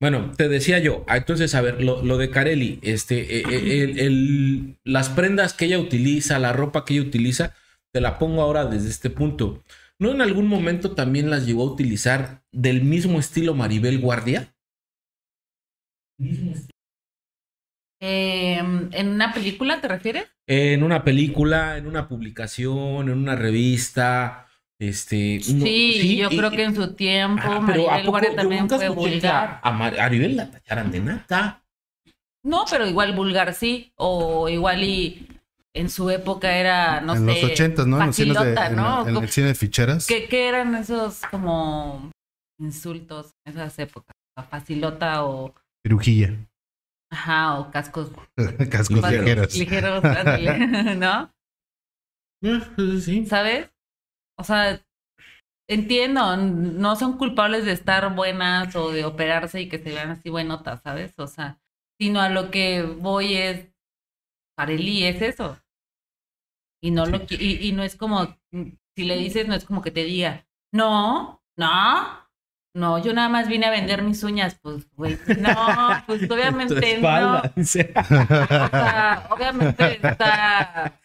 Bueno, te decía yo, ah, entonces, a ver, lo, lo de Carelli, este, eh, eh, el- el- las prendas que ella utiliza, la ropa que ella utiliza, te la pongo ahora desde este punto. ¿No en algún momento también las llegó a utilizar del mismo estilo Maribel Guardia? Eh, ¿En una película te refieres? En una película, en una publicación, en una revista, este... no- sí, yo y- creo que en su tiempo Ah, pero ¿a Maribel poco Guardia yo también nunca fue vulgar. a, Mar- a Maribel la tacharan de nata? No, pero igual vulgar sí. O igual y en su época era, no en sé. los ochentas, ¿no? En los de, en, ¿no? en Como- el cine de ficheras. ¿Qué, qué eran esos como insultos en esas épocas? La Facilota o, Cirugía. ajá, o cascos Cascos Ligeros. ligeros. ¿no? Eh, pues sí. ¿Sabes? O sea, entiendo, no son culpables de estar buenas o de operarse y que se vean así buenotas, ¿sabes? O sea, sino a lo que voy es, Areli es eso. Y no lo y, y no es como, si le dices, no es como que te diga, no, no, no, yo nada más vine a vender mis uñas, pues, güey, no, pues obviamente no. O sea, obviamente está,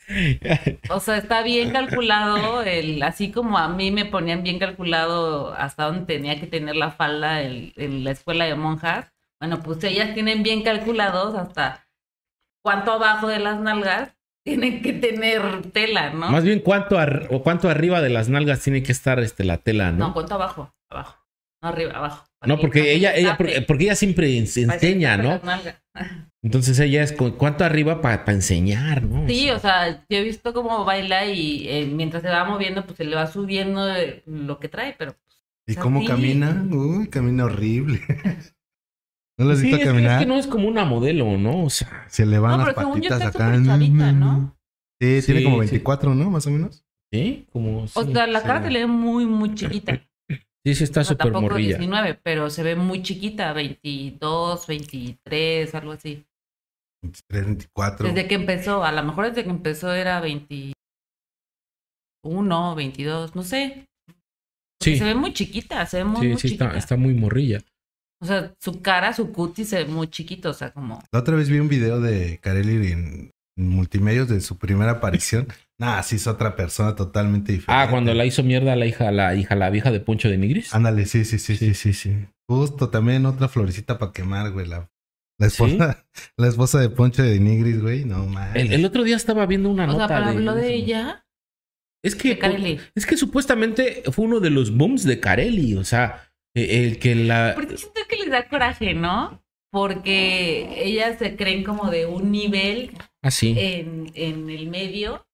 o sea, está bien calculado, el, así como a mí me ponían bien calculado hasta dónde tenía que tener la falda el- en la escuela de monjas. Bueno, pues ellas tienen bien calculados hasta cuánto abajo de las nalgas tienen que tener tela, ¿no? Más bien, ¿cuánto, ar- o cuánto arriba de las nalgas tiene que estar este, la tela, no, no? cuánto abajo, abajo, arriba, abajo. No, porque ella, ella, porque, porque ella siempre enseña, ¿no? Entonces ella es con cuánto arriba para enseñar, ¿no? Sí, o sea, yo he visto cómo baila y eh, mientras se va moviendo, pues se le va subiendo eh, lo que trae, pero ¿Y cómo camina? Uy, camina horrible. ¿No lo has Sí, visto es que, es caminar? que no es como una modelo, ¿no? O sea, Se le van No, las pero según yo patitas acá. chavita, ¿no? Sí, Sí, tiene como sí. 24, ¿no? Más o menos. ¿sí? Como, sí, O sea, la sí. cara se le ve muy, muy chiquita. Sí, sí está O sea, súper tampoco morrilla. 19, pero se ve muy chiquita, 22, 23, algo así. 23, 24. Desde que empezó, a lo mejor desde que empezó era 21, 22, no sé. Porque Sí, Se ve muy chiquita, se ve muy, sí, muy sí chiquita. está, está muy morrilla. O sea, su cara, su cutis se ve muy chiquito, o sea, como... La otra vez vi un video de Kareli en, en multimedios de su primera aparición. nah, sí es otra persona totalmente diferente. Ah, cuando la hizo mierda la hija, la hija, la vieja de Poncho de Nigris. Ándale, sí, sí, sí, sí, sí, sí. Justo también otra florecita para quemar, güey. La, la esposa, la esposa de Poncho de Nigris, güey. No mames. El, el otro día estaba viendo una O sea, nota pero de, habló de ella, Es que de es que supuestamente fue uno de los booms de Carelli, o sea, eh, el que la Porque siento que les da coraje, ¿no? Porque ellas se creen como de un nivel así. en, en el medio.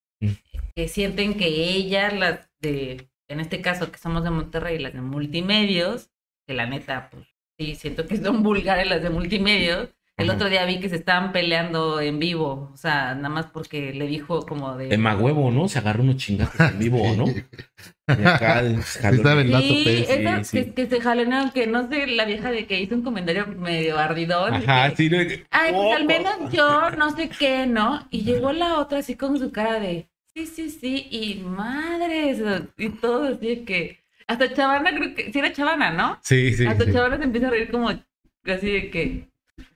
Que sienten que ellas, las de, en este caso que somos de Monterrey, las de multimedios, que la neta, pues sí, siento que son vulgares las de multimedios. El Ajá. otro día vi que se estaban peleando en vivo, o sea, nada más porque le dijo como de... de Magüevo, ¿no? Se agarró unos chingazos en vivo, ¿no? Y acá. Estaba el dato, Sí, esa sí, que, sí. que se jalonearon, que no sé, la vieja de que hizo un comentario medio ardidón. Ajá, que, sí. no, Ay, pues al oh, menos yo no sé qué, ¿no? Y llegó la otra así con su cara de, sí, sí, sí, y madres, y todo así de que, hasta Chavana creo que, sí era Chavana, ¿no? Sí, sí. hasta sí. Chavana se empieza a reír como así de que,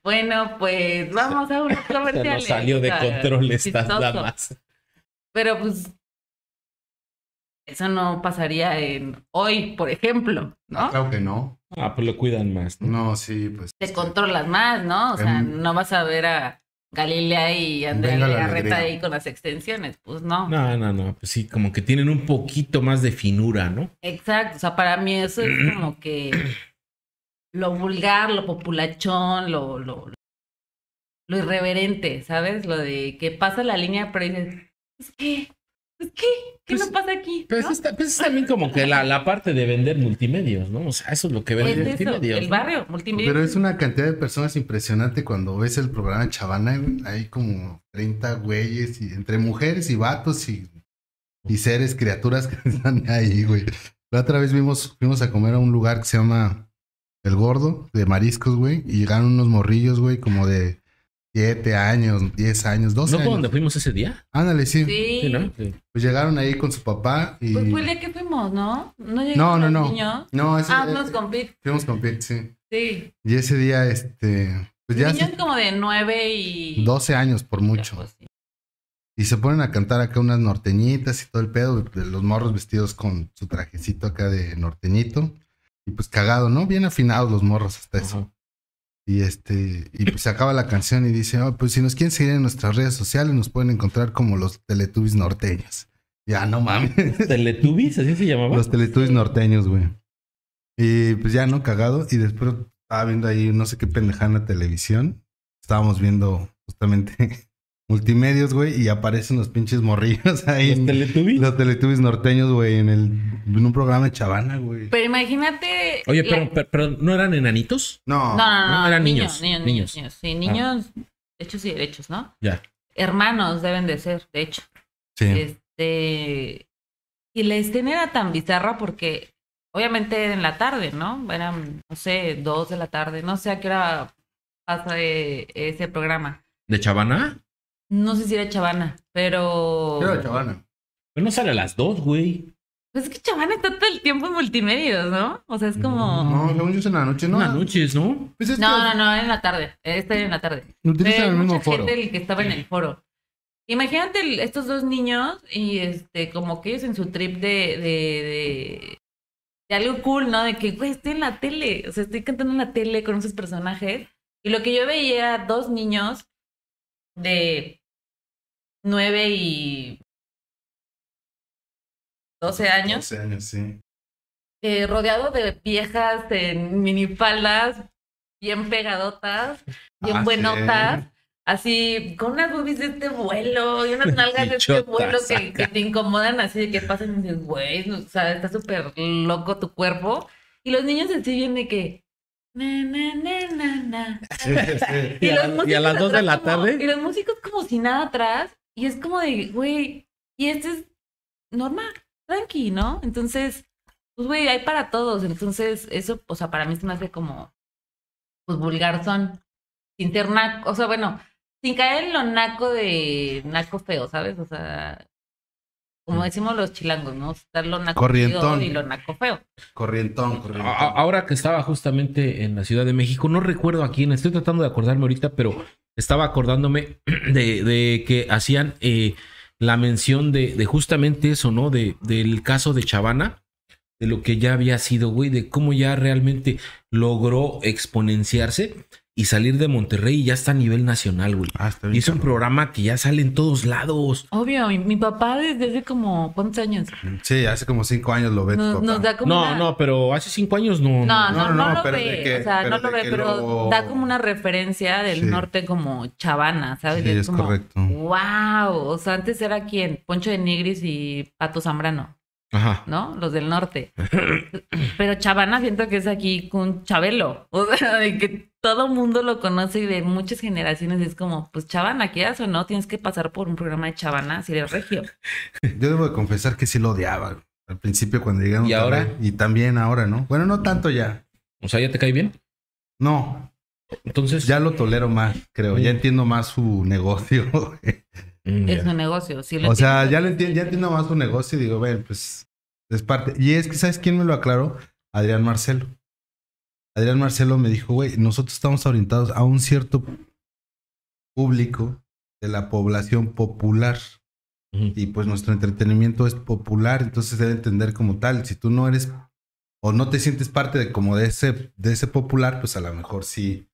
bueno, pues vamos a unos Se comerciales. nos salió de O sea, control estas chistoso. damas. Pero pues, eso no pasaría en hoy, por ejemplo, ¿no? Claro que no. Ah, pues lo cuidan más, ¿no? No, sí, pues. te controlas más, ¿no? O sea, Em, no vas a ver a Galilea y Andrea Legarreta ahí con las extensiones, pues no. No, no, no. Pues sí, como que tienen un poquito más de finura, ¿no? Exacto, o sea, para mí eso es como que lo vulgar, lo populachón, lo, lo, lo irreverente, ¿sabes? Lo de que pasa la línea, pero dices, ¿es qué? ¿Es qué? ¿Qué Pues- nos pasa aquí? Pues, ¿No? es, ta- pues es también como que la, la parte de vender multimedios, ¿no? O sea, eso es lo que Es venden eso, multimedios. el ¿no? barrio, multimedia. Pero es una cantidad de personas impresionante cuando ves el programa de Chavana, güey. Hay como 30 güeyes, y, entre mujeres y vatos y, y seres, criaturas que están ahí, güey. La otra vez vimos, fuimos a comer a un lugar que se llama El Gordo, de mariscos, güey. Y llegaron unos morrillos, güey, como de siete años, diez años, doce ¿No fue años. donde fuimos ese día? Ándale, sí. Sí. Sí, ¿no? Sí. Pues llegaron ahí con su papá y... Pues fue el día que fuimos, ¿no? No, No, no, no. niños. No, ese, Ah, fuimos con Pete. fuimos con Pete, sí. Sí. Y ese día, este... Pues ya niños hace como de nueve y... 12 años por mucho. Pues, sí. Y se ponen a cantar acá unas norteñitas y todo el pedo. Los morros vestidos con su trajecito acá de norteñito. Y pues cagado, ¿no? Bien afinados los morros hasta eso. Y este, y pues se acaba la canción y dice, "Oh, pues si nos quieren seguir en nuestras redes sociales, nos pueden encontrar como los Teletubbies norteños. Ya, no mames. ¿Teletubbies? ¿Así se llamaba? los Teletubbies norteños, güey. Y pues ya, ¿no? Cagado. Y después estaba viendo ahí no sé qué pendejana televisión. Estábamos viendo justamente multimedios, güey, y aparecen los pinches morrillos ahí. ¿Los Teletubbies? Los Teletubbies norteños, güey, en, el, en un programa de Chavana, güey. Pero imagínate... Oye, la- pero, ¿no eran enanitos? No, No, no, no, no, eran niños, niños, niños, niños, niños. niños. Sí, niños, hechos y derechos, ¿no? Ya. Hermanos deben de ser, de hecho. sí. Este. Y la escena era tan bizarra porque, obviamente, en la tarde, ¿no? Eran, no sé, dos de la tarde. No sé a qué hora pasa eh, ese programa. ¿De Chavana? No sé si era Chavana, pero. Era Chavana. Pero no sale a las dos, güey. Pues es que Chavana está todo el tiempo en multimedios, ¿no? O sea, es como. No, según yo es en la noche, ¿no? Unas noches, ¿no? Pues es No, que no, no, era en la tarde. Este era en la tarde. Utilizan Pero el mismo mucha foro. gente el que estaba en el foro. Imagínate el- estos dos niños y este, como que ellos en su trip de, de, de, de algo cool, ¿no? De que, güey, estoy en la tele, o sea, estoy cantando en la tele con esos personajes. Y lo que yo veía era dos niños de nueve y doce años, 12 años, sí. eh, rodeado de viejas en minifaldas, bien pegadotas, bien Ah, buenotas. sí. Así, con unas boobies de este vuelo y unas nalgas de este vuelo que, te incomodan así de que pasan y dices, güey, o sea, está súper loco tu cuerpo. Y los niños así vienen de que... Na, na, na, na, na. Sí, sí. ¿Y a- los y a las músicos dos de atrás la como- tarde? Y los músicos como si nada atrás. Y es como de, güey, y este es normal, tranqui, ¿no? Entonces, pues, güey, hay para todos. Entonces, eso, o sea, para mí se me hace como, pues, vulgar son. Sin ser naco, o sea, bueno, sin caer en lo naco de naco feo, ¿sabes? O sea, como decimos los chilangos, ¿no? Estar lo naco Corrientón. feo y lo naco feo. Corrientón, corrientón. Ahora que estaba justamente en la Ciudad de México, no recuerdo a quién, estoy tratando de acordarme ahorita, pero estaba acordándome de, de que hacían eh, la mención de, de justamente eso, ¿no? De, del caso de Chavana, de lo que ya había sido, güey, de cómo ya realmente logró exponenciarse y salir de Monterrey y ya está a nivel nacional, güey. Ah, está bien Y es un cabrón. programa que ya sale en todos lados. Obvio, mi, mi papá desde hace como, ¿cuántos años? Sí, hace como cinco años lo ve tu Nos, papá. nos da como No, una- no, pero hace cinco años no. No, no, No, no, no, lo pero ve. que- o sea, no lo ve, pero lo- da como una referencia del Sí. norte como chavana, ¿sabes? Sí, es como, correcto. Wow. O sea, antes era quién? Poncho de Nigris y Pato Zambrano, Ajá. ¿no? Los del norte. Pero chavana siento que es aquí con Chabelo. O sea, de que todo mundo lo conoce y de muchas generaciones es como, pues chavana, quieras o no, tienes que pasar por un programa de chavana si eres regio. Yo debo de confesar que sí lo odiaba. Al principio cuando llegaron. ¿Y ahora? Y también ahora, ¿no? Bueno, no tanto ya. O sea, ¿ya te cae bien? No, Entonces. ya lo tolero más, creo. Ya entiendo más su negocio. Mm, Es ya. un negocio. Si lo o sea, ya, lo entiendo, ya entiendo más su negocio y digo, ven, pues es parte. Y es que, ¿sabes quién me lo aclaró? Adrián Marcelo. Adrián Marcelo me dijo, güey, nosotros estamos orientados a un cierto público de la población popular. Y pues nuestro entretenimiento es popular, entonces debe entender como tal. Si tú no eres o no te sientes parte de como de ese, de ese popular, pues a lo mejor sí,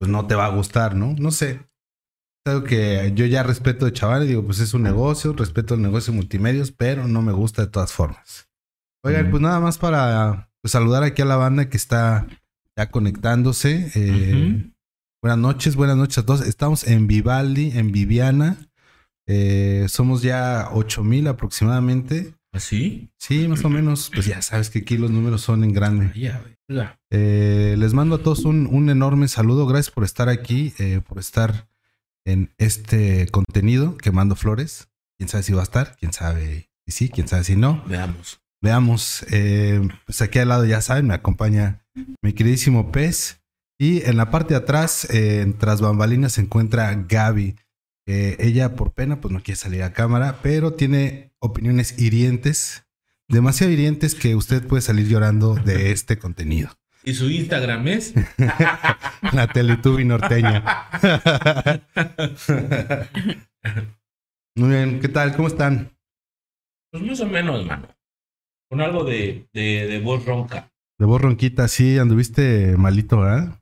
pues no te va a gustar, ¿no? No sé. Algo que yo ya respeto de chaval y digo, pues es un negocio, respeto el negocio de multimedios, pero no me gusta de todas formas. Oigan, pues nada más para pues, saludar aquí a la banda que está ya conectándose. Eh. Buenas noches, buenas noches a todos. Estamos en Vivaldi, en Viviana. Eh, somos ya 8000 aproximadamente. ¿Así? Sí, más o menos. Pues ya sabes que aquí los números son en grande. Ya. Ya. Eh, les mando a todos un, un enorme saludo. Gracias por estar aquí, eh, por estar en este contenido quemando flores. Quién sabe si va a estar, quién sabe si sí, quién sabe si no. Veamos. Veamos. eh, pues aquí al lado ya saben, me acompaña mi queridísimo Pez. Y en la parte de atrás, eh, tras bambalinas, se encuentra Gaby. Eh, ella, por pena, pues no quiere salir a cámara, pero tiene opiniones hirientes, demasiado hirientes que usted puede salir llorando de este contenido. Y su Instagram es. La Teletubby norteña. Muy bien, ¿qué tal? ¿Cómo están? Pues más o menos, mano. Con algo de, de, de voz ronca. De voz ronquita, sí, anduviste malito, ¿ah?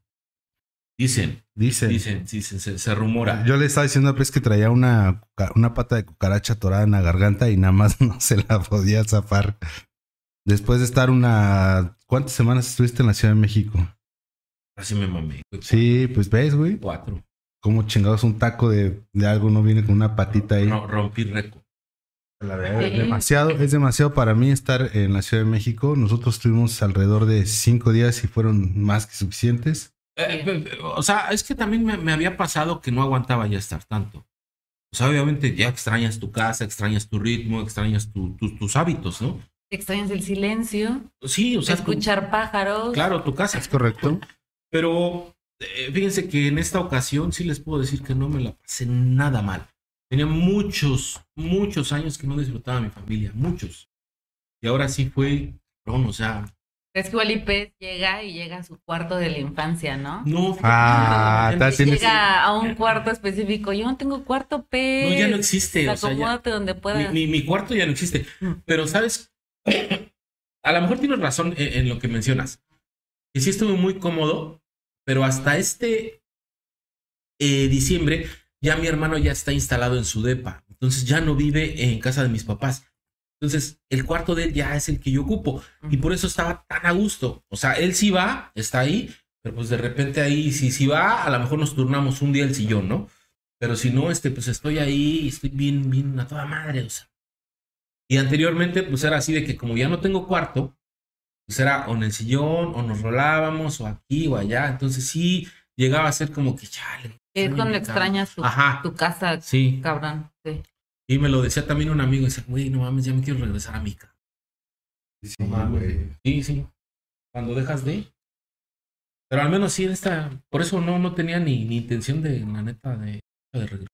Dicen, Dice. dicen, dicen, se, se rumora. Yo le estaba diciendo pues que traía una, una pata de cucaracha atorada en la garganta y nada más no se la podía zafar. Después de estar una... ¿Cuántas semanas estuviste en la Ciudad de México? Así me mamé. güey. Sí, pues ves, güey. Cuatro. Como chingados un taco de, de algo no viene con una patita ahí. No, rompí récord. La verdad, es demasiado, es demasiado para mí estar en la Ciudad de México. Nosotros estuvimos alrededor de cinco días y fueron más que suficientes. Eh, pe- o sea, es que también me, me había pasado que no aguantaba ya estar tanto. O sea, obviamente ya extrañas tu casa, extrañas tu ritmo, extrañas tu- tu- tus hábitos, ¿no? Extrañas el silencio, Sí, o sea, tu- escuchar pájaros. claro, tu casa. ¿Es correcto? Pero eh, fíjense que en esta ocasión sí les puedo decir que no me la pasé nada mal. Tenía muchos, muchos años que no disfrutaba mi familia, muchos. Y ahora sí fue, o sea, Es que igual Ipes llega y llega a su cuarto de la infancia, ¿no? no. Ah, fíjate, tal- tienes- Llega a un cuarto específico. Yo no tengo cuarto, Pez. No, ya no existe. O sea, ya- Acomódate donde mi, puedas. mi- mi cuarto ya no existe. Mm. Pero, ¿sabes? A lo mejor tienes razón en, en lo que mencionas. Que sí estuve muy cómodo, pero hasta este eh, diciembre ya mi hermano ya está instalado en su depa. Entonces ya no vive en casa de mis papás. Entonces el cuarto de él ya es el que yo ocupo. Y por eso estaba tan a gusto. O sea, él sí va, está ahí, pero pues de repente ahí, si, si va, a lo mejor nos turnamos un día el sillón, ¿no? Pero si no, este, pues estoy ahí y estoy bien, bien a toda madre, o sea. Y anteriormente, pues era así de que como ya no tengo cuarto, pues era o en el sillón, o nos rolábamos, o aquí o allá. Entonces sí, llegaba a ser como que, chale. Es cuando extrañas tu, Ajá. tu casa, Sí. cabrón. Sí. Y me lo decía también un amigo, decía, güey, no mames, ya me quiero regresar a mi casa. Sí, No mames. güey. Sí, sí. Cuando dejas de. Pero al menos sí, en esta. Por eso no, no tenía ni, ni intención de, la neta, de, de regresar.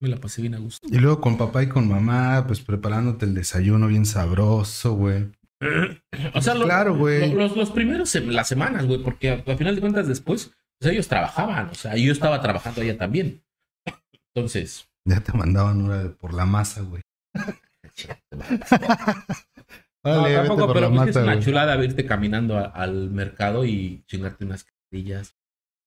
Me la pasé bien a gusto. Y luego con papá y con mamá, pues preparándote el desayuno bien sabroso, güey. O sea, lo- Claro, güey. lo- los, los primeros, las semanas, güey, porque a- al final de cuentas después, pues ellos trabajaban, o sea, yo estaba trabajando allá también. Entonces, Ya te mandaban una de- por la masa, güey. no, tampoco, pero la pues es una güey. chulada irte caminando a- al mercado y chingarte unas quesadillas,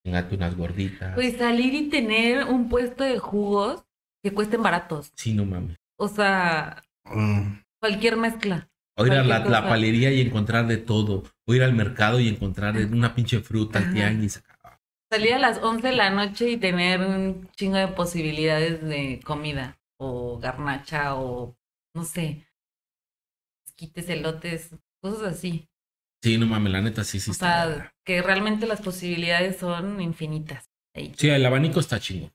chingarte unas gorditas. Pues salir y tener un puesto de jugos que cuesten baratos. Sí, no mames. O sea, Mm. cualquier mezcla. O ir a la, palería y encontrar de todo. O ir al mercado y encontrar una pinche fruta, al Ajá. tianguis. Salir a las 11 de la noche y tener un chingo de posibilidades de comida. O garnacha o no sé. Quites, elotes, cosas así. Sí, no mames, la neta sí, sí o está. sea, que realmente las posibilidades son infinitas. Ahí. Sí, el abanico está chingo.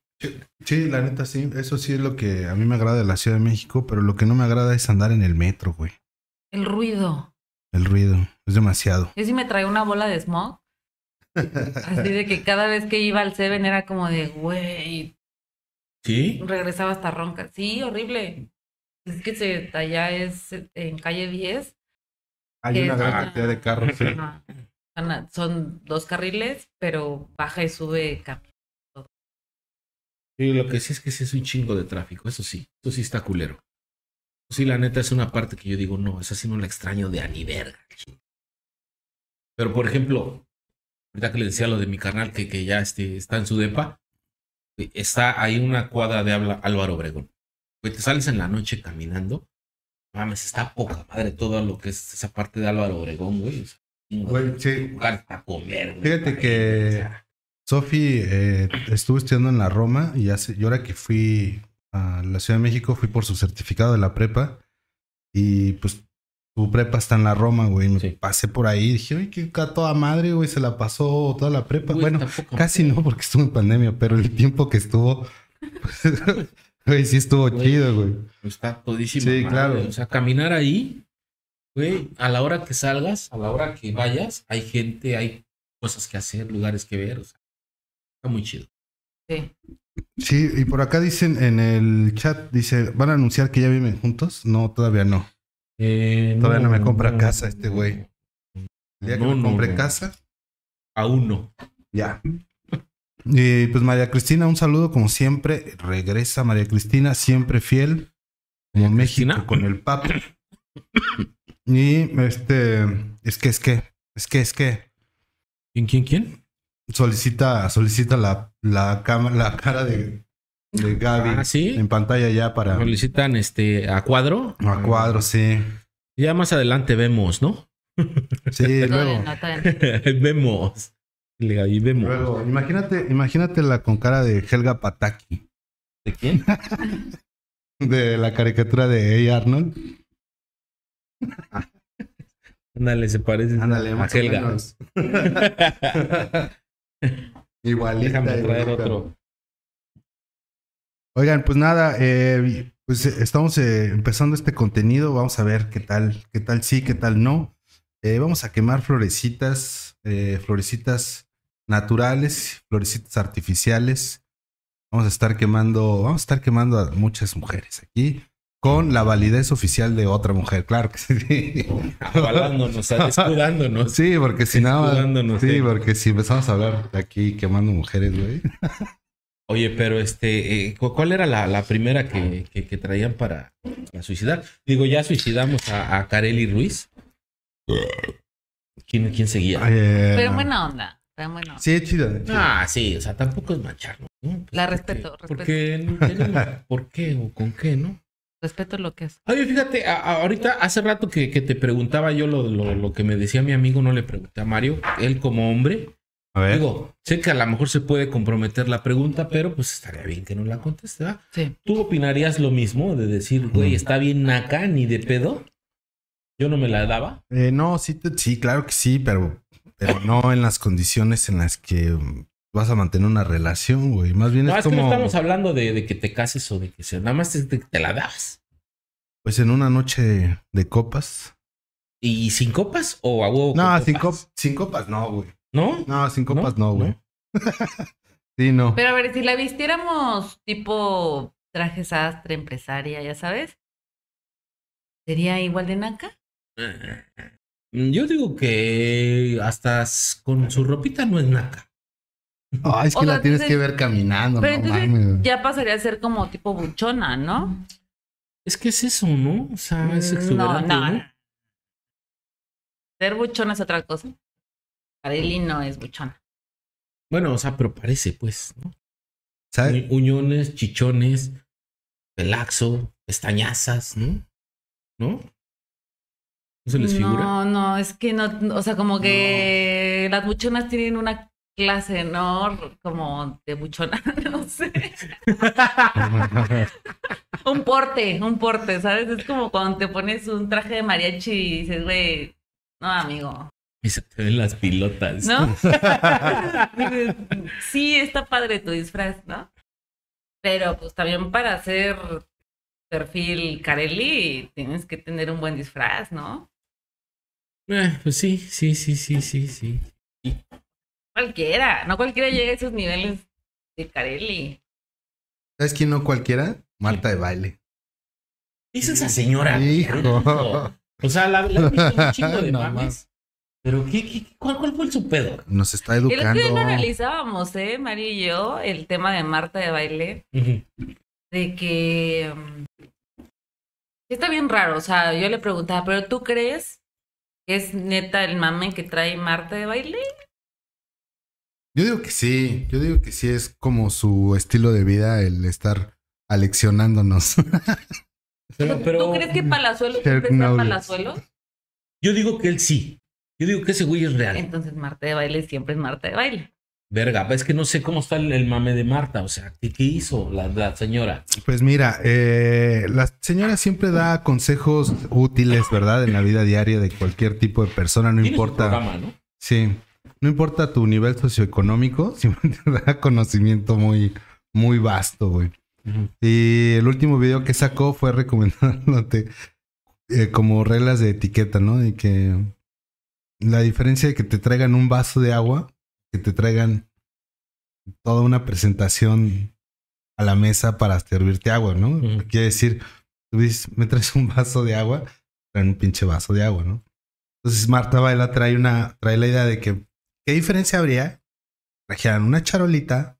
Sí, la neta sí. Eso sí es lo que a mí me agrada de la Ciudad de México, pero lo que no me agrada es andar en el metro, güey. El ruido. El ruido. Es demasiado. Yo sí me traía una bola de smog. Así de que cada vez que iba al Seven era como de, güey, ¿Sí? regresaba hasta ronca. Sí, horrible. Es que se, allá es en calle 10. Hay una gran cantidad de carros. sí. Son- dos carriles, pero baja y sube cambio. Sí, lo que sí es que sí es un chingo de tráfico, eso sí, eso sí está culero. Sí, la neta es una parte que yo digo, no, esa sí no la extraño de a ni verga. ching. Pero por ejemplo, ahorita que le decía lo de mi canal que, que ya este, está en su depa, eh, está ahí una cuadra de habla Álvaro Obregón. Güey, te sales en la noche caminando, mames, está poca madre todo lo que es esa parte de Álvaro Obregón, güey. o sea, Güey, sí. lugar para comer, güey. Fíjate que- O sea, Sofi eh, estuvo estudiando en la Roma y hace, y ahora que fui a la Ciudad de México fui por su certificado de la prepa y pues su prepa está en la Roma, güey. Me Sí. pasé por ahí y dije, que ca- toda madre, güey, se la pasó toda la prepa. bueno, casi no porque estuvo en pandemia, pero el tiempo que estuvo, pues, güey, sí estuvo Güey. chido, güey. Está todísimo. Sí, madre. claro. O sea, caminar ahí, güey, a la hora que salgas, a la hora que vayas, hay gente, hay cosas que hacer, lugares que ver. O sea, está muy chido. Sí. Sí, y por acá dicen en el chat, dice, ¿van a anunciar que ya viven juntos? No, todavía no. Eh, Todavía no me compra casa este güey. El día que No, me no, compre no. casa, Aún no. ya. Y pues María Cristina, un saludo como siempre. Regresa María Cristina, siempre fiel. Como México Cristina. con el Papa. Y este, es que, es que, es que, es que, ¿Quién, quién, quién? Solicita, solicita la, la, cama, la cara de, de Gaby Ah, sí. en pantalla ya para Solicitan este a cuadro. a cuadro, sí. Ya más adelante vemos, ¿no? Sí, Todavía luego. no, todavía no. vemos. Ahí vemos. Luego, imagínate, imagínatela con cara de Helga Pataki, ¿De quién? de la caricatura de A. Arnold. Ándale, se parece Ándale, a Helga. Igualita. Déjame traer igualita. otro. Oigan, pues nada, eh, pues eh, estamos eh, empezando este contenido. Vamos a ver qué tal, qué tal sí, qué tal no. Eh, vamos a quemar florecitas, florecitas naturales, florecitas artificiales. Vamos a estar quemando, vamos a estar quemando a muchas mujeres aquí con la validez oficial de otra mujer, claro que sí. Avalándonos, escudándonos. Sí, porque si no, Escudándonos, sí, sí. porque si empezamos a hablar de aquí quemando mujeres, güey. Oye, pero este, eh, ¿cu- ¿cuál era la, la primera que, que- que traían para, para suicidar? Digo, ya suicidamos a, a Kareli Ruiz. ¿Quién, quién seguía? Eh, Pero en buena onda. Pero en buena onda. Sí, es chido. Ah, sí, o sea, tampoco es mancharnos. ¿no? Pues, La ¿por respeto, qué? respeto. Porque por qué o con qué, ¿no? Respeto lo que es. Oye, fíjate, a- a- ahorita hace rato que, que te preguntaba yo lo, lo, lo que me decía mi amigo, no le pregunté a Mario, él como hombre. A ver. Digo, sé que a lo mejor se puede comprometer la pregunta, pero pues estaría bien que no la conteste, ¿verdad? Sí. ¿Tú opinarías lo mismo de decir, güey, está bien naca, ni de pedo? Yo no me la daba. Eh, no, sí, te- sí, claro que sí, pero, pero no en las condiciones en las que mm, vas a mantener una relación, güey. Más bien No, es es que no estamos hablando de, de que te cases o de que sea. Nada más te, te- te la das. pues en una noche de copas. ¿Y sin copas o a huevo? No, sin, copas? cop- sin copas no, güey. ¿No? No, sin copas no, ¿No? güey. sí, no. Pero a ver, si la vistiéramos tipo traje sastre, empresaria, ya sabes, ¿sería igual de naca? Yo digo que hasta con su ropita no es naca. Ay, es que O sea, la tienes que ver caminando, Pero no entonces mames. ya pasaría a ser como tipo buchona, ¿no? Es que es eso, ¿no? O sea, es Mm, no, exuberante, no, ¿no? no. Ser buchona es otra cosa. Kareli no es buchona. Bueno, o sea, pero parece, pues, ¿no? ¿Sabes? Uñones, chichones, pelaxo, pestañazas, ¿no? ¿No? ¿No se les figura? No, no, es que no, o sea, como que las buchonas tienen una clase, ¿no? Como de buchona, no sé. Un porte, un porte, ¿sabes? Es como cuando te pones un traje de mariachi y dices, güey, no, amigo, Y se te ven las pilotas. ¿no? Sí, está padre tu disfraz, ¿no? Pero pues también para hacer perfil Carelli tienes que tener un buen disfraz, ¿no? Eh, pues sí, sí, sí, sí, sí, sí. Cualquiera, no cualquiera llega a esos niveles de Carelli. ¿Sabes quién no cualquiera? Marta de baile. Es esa señora. Hijo. O sea, la, la un chingo de No mames. Pero ¿qué, qué, cuál, ¿cuál fue su pedo? Nos está El otro educando. día lo analizábamos, ¿eh? Mario y yo, el tema de Marta de baile, de que mm, está bien raro. O sea, yo le preguntaba, ¿pero tú crees que es neta el mame que trae Marta de baile? Yo digo que sí. Yo digo que sí es como su estilo de vida el estar aleccionándonos. Pero, pero ¿Tú crees que Palazuelo Kirk siempre sea Knowles. Palazuelo? yo digo que él sí. Yo digo que ese güey es real. Entonces Marta de baile siempre es Marta de baile. Verga, es que no sé cómo está el, el mame de Marta. O sea, ¿qué, qué hizo la, la señora? Pues mira, eh, la señora siempre da consejos útiles, ¿verdad? En la vida diaria de cualquier tipo de persona, no importa. programa, ¿no? Sí, no importa tu nivel socioeconómico, siempre te da conocimiento muy, muy vasto, güey. Y el último video que sacó fue recomendándote eh, como reglas de etiqueta, ¿no? De que la diferencia de que te traigan un vaso de agua, que te traigan toda una presentación a la mesa para servirte agua, ¿no? Ujú. Quiere decir, tú dices, me traes un vaso de agua, traen un pinche vaso de agua, ¿no? Entonces Marta Baila trae una, trae la idea de que, ¿qué diferencia habría? Trajeran una charolita,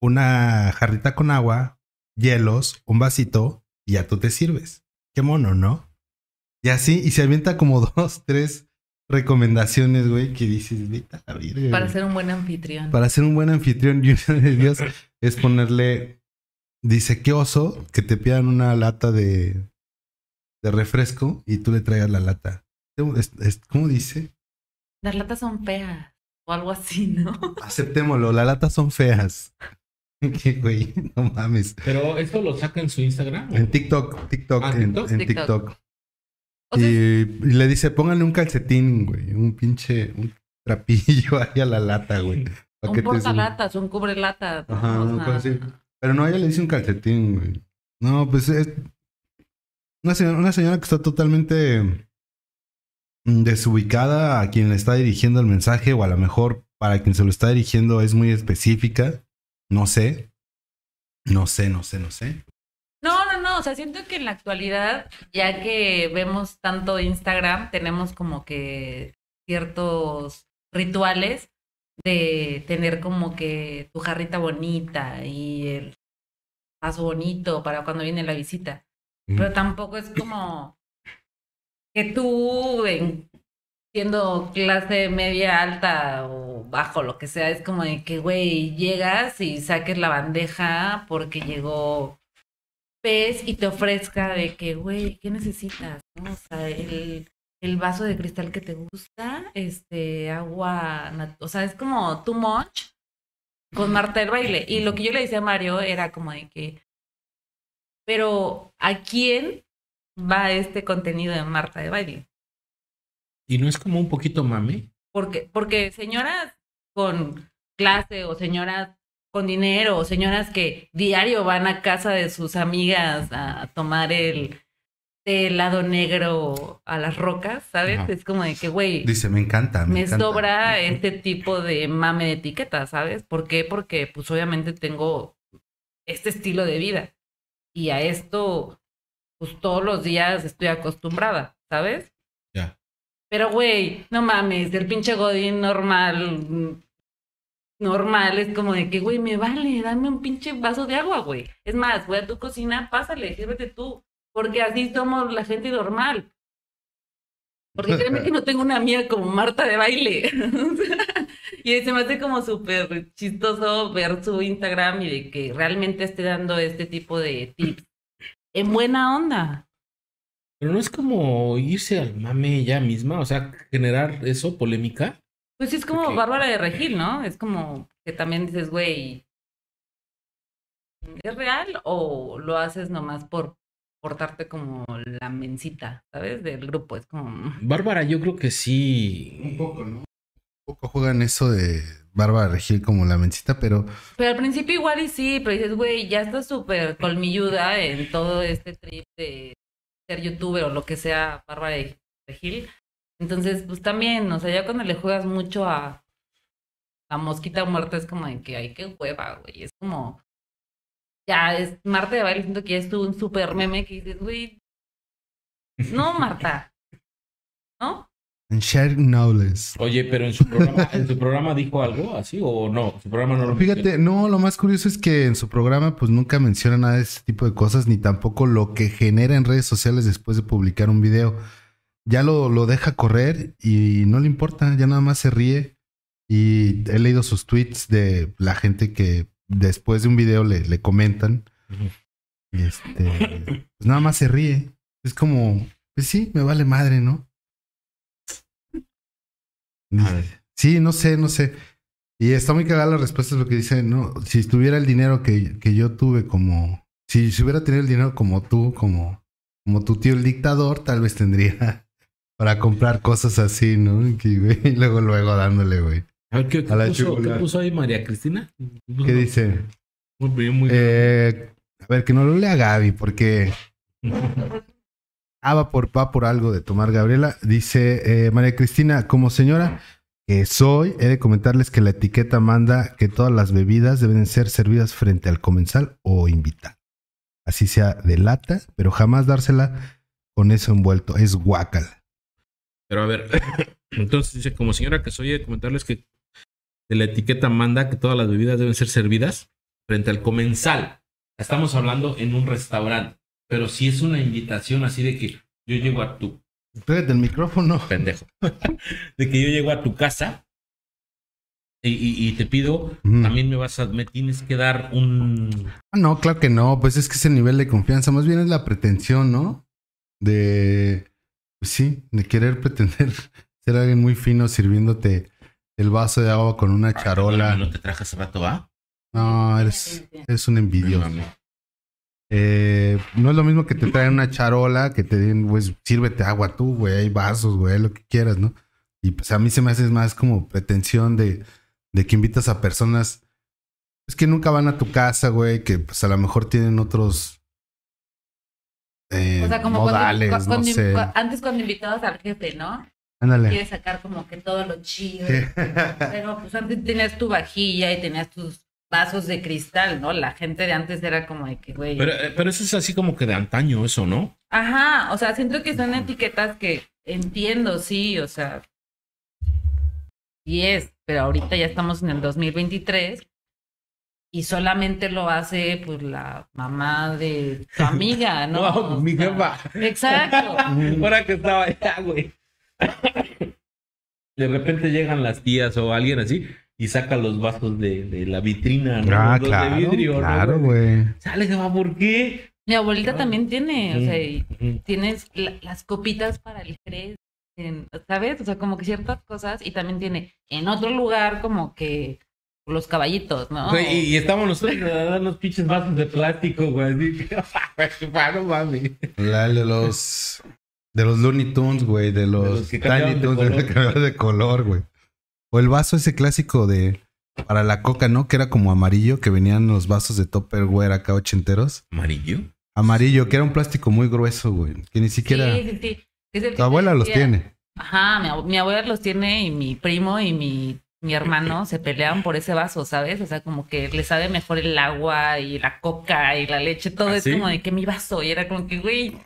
una jarrita con agua, hielos, un vasito, y ya tú te sirves. Qué mono, ¿no? Y así, y se avienta como dos, tres recomendaciones, güey, que dices, vete a la virgen, Para güey". ser un buen anfitrión. Para ser un buen anfitrión y una de Dios es ponerle, dice, qué oso que te pidan una lata de, de refresco y tú le traigas la lata. Es- es- ¿Cómo dice? Las latas son feas. O algo así, ¿no? Aceptémoslo, las latas son feas. ¿Qué, güey? No mames. Pero eso lo saca en su Instagram. En TikTok, TikTok, Ah, en, TikTok. en TikTok. TikTok. O sea, y, y le dice, pónganle un calcetín, güey, un pinche, un trapillo ahí a la lata, güey. un portalatas, un cubrelatas. ¿no? Ajá, O una así. Pero no, ella le dice un calcetín, güey. No, pues es una señora, una señora que está totalmente desubicada a quien le está dirigiendo el mensaje o a lo mejor para quien se lo está dirigiendo es muy específica. No sé. No sé, no sé, no sé. No, no, no. O sea, siento que en la actualidad, ya que vemos tanto Instagram, tenemos como que ciertos rituales de tener como que tu jarrita bonita y el vaso bonito para cuando viene la visita. Pero tampoco es como que tú, en- siendo clase media alta o bajo, lo que sea, es como de que, güey, llegas y saques la bandeja porque llegó pez y te ofrezca de que, güey, ¿qué necesitas? O sea, el, el vaso de cristal que te gusta, este, agua, o sea, es como too much con Marta del baile. Y lo que yo le decía a Mario era como de que, pero ¿a quién va este contenido de Marta de baile? Y no es como un poquito mame. Porque, porque señoras con clase o señoras con dinero o señoras que diario van a casa de sus amigas a tomar el té helado negro a las rocas, ¿sabes? Ajá. Es como de que, güey, Dice, me encanta. Me, me encanta. sobra este tipo de mame de etiqueta, ¿sabes? ¿Por qué? Porque pues obviamente tengo este estilo de vida y a esto pues todos los días estoy acostumbrada, ¿sabes? Ya. Pero güey, no mames, el pinche godín normal normal es como de que güey, me vale, dame un pinche vaso de agua, güey. Es más, voy a tu cocina, pásale, sírvete tú, porque así somos la gente normal. Porque créeme que no tengo una amiga como Marta de baile. y se me hace como súper chistoso ver su Instagram y de que realmente esté dando este tipo de tips en buena onda. Pero no es como irse al mame ya misma, o sea, generar eso, polémica. Pues sí, es como. Bárbara de Regil, ¿no? Es como que también dices, güey, ¿es real o lo haces nomás por portarte como la mencita, ¿sabes? Del grupo. Es como... Bárbara, yo creo que sí. Un poco, ¿no? Poco juegan eso de Bárbara Regil como la mencita, pero Pero al principio igual y sí, pero dices, güey, ya estás súper colmilluda en todo este trip de ser youtuber o lo que sea, Bárbara Regil. Entonces, pues también, o sea, ya cuando le juegas mucho a la mosquita muerta es como de que, ay, qué hueva, güey. Es como, ya es Marta de baile, siento que ya es un super meme que dices, güey, no, Marta, ¿no? En Share Knowledge. Oye, pero en su programa, en su programa dijo algo así o no? Su programa no lo Fíjate, no, lo más curioso es que en su programa pues nunca menciona nada de ese tipo de cosas, ni tampoco lo que genera en redes sociales después de publicar un video. Ya lo, lo deja correr y no le importa, ya nada más se ríe. Y he leído sus tweets de la gente que después de un video le, le comentan. Y este, pues nada más se ríe. Es como, pues sí, me vale madre, ¿no? Sí, no sé, no sé. Y está muy cagada la respuesta, es lo que dice, no, si tuviera el dinero que, que yo tuve como, si, si hubiera tenido el dinero como tú, como, como tu tío el dictador, tal vez tendría para comprar cosas así, ¿no? Y, luego, luego dándole, güey. A ver, ¿qué, qué A puso, qué puso ahí María Cristina? ¿Qué dice? Muy, muy- Eh, a ver, que no lo lea Gaby, porque Ah, va por, va por algo de tomar Gabriela. Dice eh, María Cristina, como señora que soy, he de comentarles que la etiqueta manda que todas las bebidas deben ser servidas frente al comensal o invitar. Así sea de lata, pero jamás dársela con eso envuelto. Es guacal. Pero a ver, entonces dice, como señora que soy, he de comentarles que la etiqueta manda que todas las bebidas deben ser servidas frente al comensal. Estamos hablando en un restaurante, pero si es una invitación así de que yo llego a tu Espérate el micrófono. pendejo, de que yo llego a tu casa y, y- y te pido, Ujú. también me vas a, me tienes que dar un Ah, no, claro que no. Pues es que ese nivel de confianza, más bien es la pretensión, ¿no? De, pues sí, de querer pretender ser alguien muy fino sirviéndote el vaso de agua con una charola. No te traje hace rato, ¿va? No, eres, eres un envidioso. Eh, no es lo mismo que te traen una charola, que te den, pues, sírvete agua tú, güey, hay vasos, güey, lo que quieras, ¿no? Y pues a mí se me hace más como pretensión de, de que invitas a personas, es que nunca van a tu casa, güey, que pues a lo mejor tienen otros eh, O sea, como modales, cuando, no sé. antes cuando invitabas al jefe, ¿no? Ándale. Quieres sacar como que todo lo chido. Sí. Pero pues antes tenías tu vajilla y tenías tus vasos de cristal, ¿no? La gente de antes era como de que, güey. Pero, eh, pero eso es así como que de antaño, eso, ¿no? Ajá, o sea, siento que son etiquetas que entiendo, sí, o sea. Y es, pero ahorita ya estamos en el 2023 y solamente lo hace pues la mamá de tu amiga, ¿no? No, O mi jefa. Exacto. Ahora que estaba allá, güey. De repente llegan las tías o alguien así y saca los vasos de, de la vitrina, ¿no? Ah, Los claro, de vidrio, ¿no, claro, güey? güey. Sale, jefa, ¿por qué? Mi abuelita también tiene, o sea, y Ujú. tienes la- las copitas para el jerez, en- ¿sabes? O sea, como que ciertas cosas y también tiene en otro lugar como que los caballitos, ¿no? Güey, y, y estábamos nosotros dando unos pinches vasos de plástico, güey. Así, no mames. La de los de los Looney Tunes, güey, de los, los Tiny de los cambiaban de color, güey. O el vaso ese clásico de para la coca, ¿no? Que era como amarillo, que venían los vasos de Tupperware acá ochenteros. ¿Amarillo? Amarillo, que era un plástico muy grueso, güey. Que ni siquiera. Sí, sí, sí. Es el que Tu abuela los tiene. Ajá, mi, abue- mi abuela los tiene y mi primo y mi, mi hermano se peleaban por ese vaso, ¿sabes? O sea, como que le sabe mejor el agua y la coca y la leche, todo ¿Ah, es sí? como de que mi vaso. Y era como que, güey,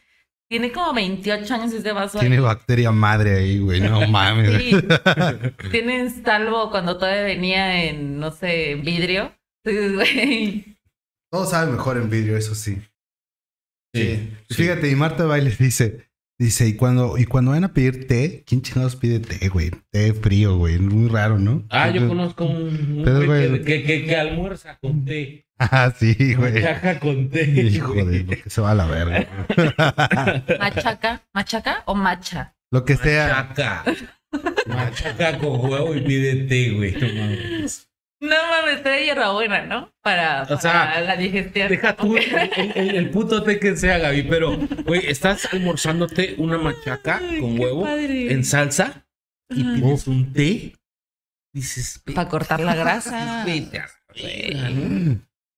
tiene como 28 años ese vaso. Tiene ahí. bacteria madre ahí, güey. No mames. Sí. Tienes salvo cuando todavía venía en, no sé, en vidrio. Entonces, güey. Todo sabe mejor en vidrio, eso sí. Sí. Fíjate, y Marta Bailes dice, dice, y cuando, y cuando van a pedir té, ¿quién chingados pide té, güey? Té frío, güey. Muy raro, ¿no? Ah, yo conozco un, un Pero, güey güey. que, que, que, que almuerza con té. Ah, sí, güey. Caja con té. Hijo de lo que se va a la verga. Machaca, machaca o macha. Lo que sea. Machaca. Machaca con huevo y pide té, güey. No mames. De hierbabuena, ¿no? Para, O sea, para la digestión. Deja tú el, el- el puto té que sea, Gaby, pero, güey, estás almorzándote una machaca Ay, con qué huevo padre. en salsa y pides un té. Dices, Para cortar la grasa.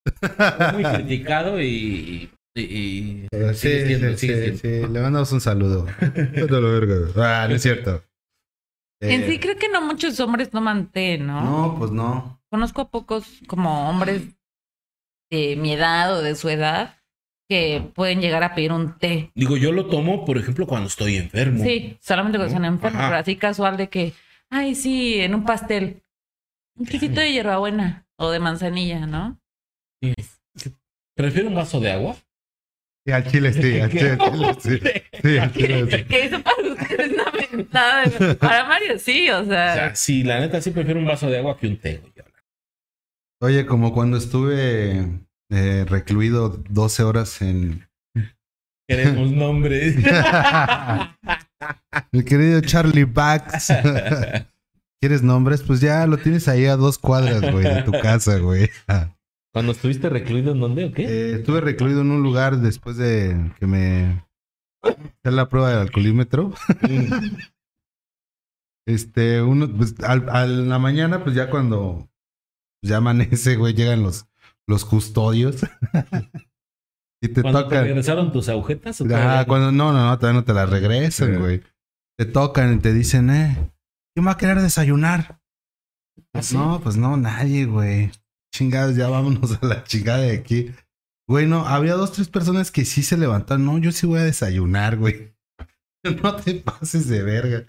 muy criticado y. y- y- Sí, sí, sí, siendo. sí. Le mandamos un saludo. Ah, no es cierto. En Eh, sí creo que no muchos hombres toman té, ¿no? No, pues no. Conozco a pocos como hombres de mi edad o de su edad que pueden llegar a pedir un té. Digo, yo lo tomo, por ejemplo, cuando estoy enfermo. Sí, solamente cuando están enfermos, Ajá. pero así casual de que, ay, sí, en un pastel. Un tecito de hierbabuena o de manzanilla, ¿no? Prefiero un vaso de agua. Sí, al chile sí, al chile, al chile, sí. Sí, al chile sí. Que eso para ustedes una mentada. de- Para Mario sí, o O sea. sea, sí, la neta sí prefiero un vaso de agua que un té, güey. Oye, como cuando estuve eh, recluido 12 horas en... Queremos nombres. Mi querido Charlie Bax. ¿Quieres nombres? Pues ya lo tienes ahí a dos cuadras, güey, de tu casa, güey. Cuando estuviste recluido en dónde o qué? Eh, estuve recluido en un lugar después de que me... hacer la prueba del alcoholímetro. Este, uno, pues, al, a la mañana, pues ya cuando ya amanece, güey, llegan los, los custodios. Y te ¿Cuando te tocan. regresaron tus agujetas? o Ah, cuando no, no, no, todavía no te las regresan, Sí. güey. Te tocan y te dicen, eh, ¿quién va a querer desayunar? ¿Ah, sí? No, pues no, nadie, güey. Chingados, ya vámonos a la chingada de aquí. Güey, no, había dos, tres personas que sí se levantaron. No, yo sí voy a desayunar, güey. No te pases de verga.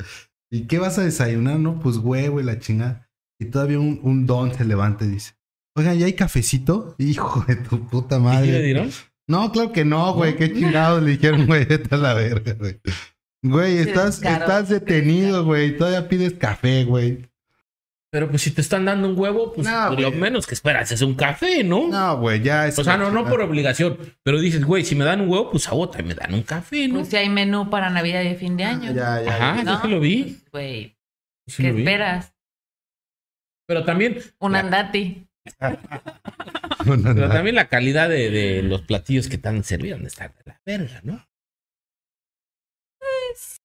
¿Y qué vas a desayunar? No, pues huevo y la chingada. Y todavía un, un don se levanta y dice, oigan, ¿ya hay cafecito? Hijo de tu puta ¿Y madre. qué le dieron? No, claro que no, güey. Qué chingados le dijeron, güey, vete a la verga, güey. Güey, estás, estás detenido, güey. Todavía pides café, güey. Pero pues si te están dando un huevo, pues No, lo güey. menos que esperas es un café, ¿no? No, güey, ya es. o sea, no, no por obligación. Pero dices, güey, si me dan un huevo, pues a otra me dan un café, ¿no? Pues si hay menú para Navidad y fin de año. Ya, ya. Ajá, ¿no? yo sí lo vi. Pues, Güey, Sí ¿qué lo vi. esperas? Pero también, Un La- andati. Pero también la calidad de, de los platillos que te han servido han de estar de la verga, ¿no? Pues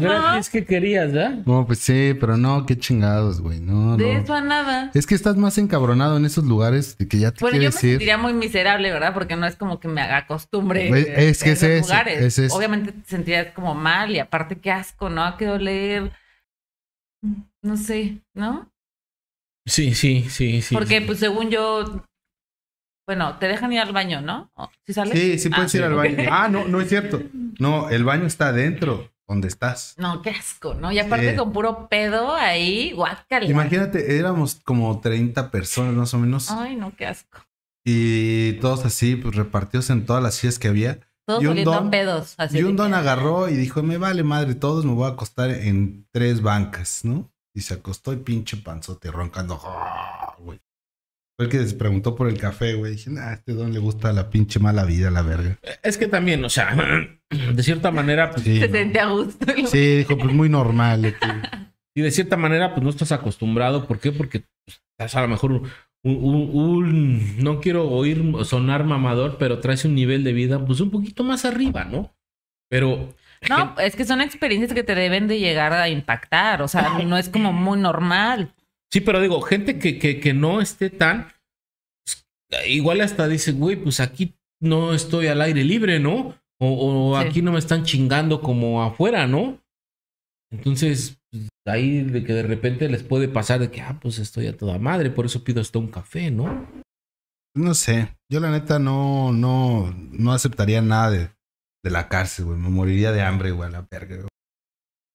gratis que querías, ¿verdad? No, pues sí, pero no, qué chingados, güey. No, De no. eso a nada. Es que estás más encabronado en esos lugares de que ya te Bueno, yo me quieres ir. sentiría muy miserable, ¿verdad? Porque no es como que me haga costumbre. Güey, de- es que es esos eso, lugares. es eso. Obviamente te sentirías como mal y aparte qué asco, ¿no? A qué doler. No sé, ¿no? Sí, sí, sí, sí. Porque sí. pues según yo, bueno, te dejan ir al baño, ¿no? ¿Sí sales? Sí, sí puedes Ah, ir al baño. Ah, no, no es cierto. No, el baño está adentro, donde estás. No, qué asco, ¿no? Y aparte Sí. con puro pedo ahí, guácala. Imagínate, éramos como 30 personas más o menos. Ay, no, qué asco. Y todos así, pues repartidos en todas las sillas que había. Todos Y un don- pedos. Así y un don que- agarró y dijo, me vale madre, todos me voy a acostar en tres bancas, ¿no? Y se acostó y pinche panzote roncando. ¡Ah, güey! Fue el que les preguntó por el café, güey. Dije, nah, a este don le gusta la pinche mala vida, la verga. Es que también, o sea, de cierta manera, pues, Sí, Se ¿no? sentía a gusto. Sí, dijo, pues muy normal. que- y de cierta manera, pues no estás acostumbrado. ¿Por qué? Porque pues, estás a lo mejor un, un- un- no quiero oír sonar mamador, pero traes un nivel de vida, pues un poquito más arriba, ¿no? Pero No, es que son experiencias que te deben de llegar a impactar. O sea, no es como muy normal. Sí, pero digo, gente que, que, que no esté tan. pues, Igual hasta dice, güey, pues aquí no estoy al aire libre, ¿no? O, o Sí. aquí no me están chingando como afuera, ¿no? Entonces, pues, ahí de que de repente les puede pasar de que, ah, pues estoy a toda madre, por eso pido hasta un café, ¿no? No sé. Yo la neta no, no, no aceptaría nada de, de la cárcel, güey. Me moriría de hambre, güey, a la verga. güey.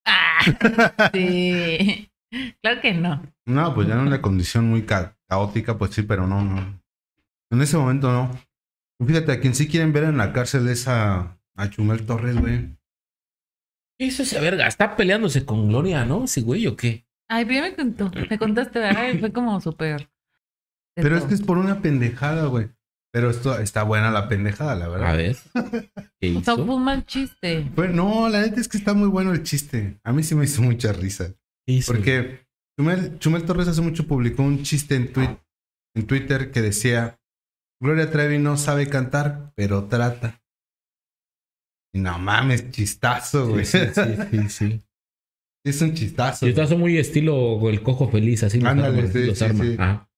Ah, sí. Claro que no. No, pues ya en una condición muy ca- caótica, pues sí, pero no, no. En ese momento no. Fíjate, a quien sí quieren ver en la cárcel es a, a Chumel Torres, güey. Eso es, verga, está peleándose con Gloria, ¿no? Ese güey o qué? Ay, pero ya me contó. Me contaste, ¿verdad? Fue como súper. Pero es que es por una pendejada, güey. Pero esto está buena la pendejada, la verdad. A ver. ¿Qué O sea, hizo? fue un mal chiste. Pues no, la neta es que está muy bueno el chiste. A mí sí me hizo mucha risa. ¿Qué hizo? Porque Chumel, Chumel Torres hace mucho publicó un chiste en, twi- en Twitter que decía: Gloria Trevi no sabe cantar, pero trata. Y no mames, chistazo, güey. Sí, sí, sí, sí, sí. Es un chistazo. Estás muy estilo el cojo feliz, así los Ándale, sí, los sí, arma. sí. Ajá.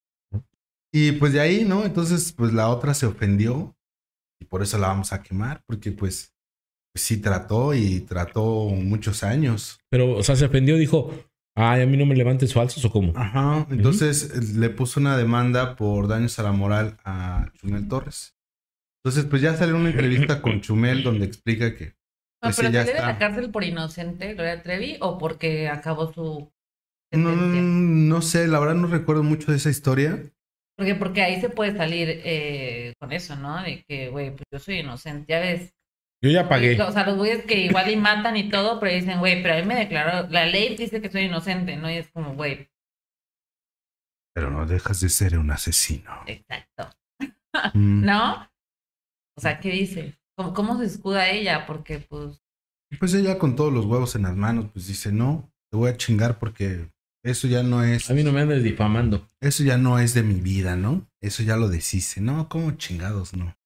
Y pues de ahí, ¿no? Entonces, pues la otra se ofendió y por eso la vamos a quemar, porque pues, pues sí trató y trató muchos años. Pero, o sea, se ofendió, dijo, ay, a mí no me levantes falsos o cómo. Ajá. Entonces eh, le puso una demanda por daños a la moral a Chumel Torres. Entonces, pues ya salió una entrevista con Chumel donde explica que No, Pues sí, pero salió de la cárcel por inocente, Gloria Trevi, o porque acabó su no, no sé, la verdad no recuerdo mucho de esa historia. Porque, porque ahí se puede salir eh, con eso, ¿no? De que, güey, pues yo soy inocente, ya ves. Yo ya pagué. O sea, los güeyes que igual y matan y todo, pero dicen, güey, pero a mí me declaró, la ley dice que soy inocente, ¿no? Y es como, güey, Pero no dejas de ser un asesino. exacto. Mm. ¿No? O sea, ¿qué dice? ¿Cómo, cómo se escuda ella? Porque, pues, Pues ella con todos los huevos en las manos, pues dice, no, te voy a chingar porque eso ya no es, A mí no me andes difamando. eso ya no es de mi vida, ¿no? Eso ya lo deshice. No, como chingados, no.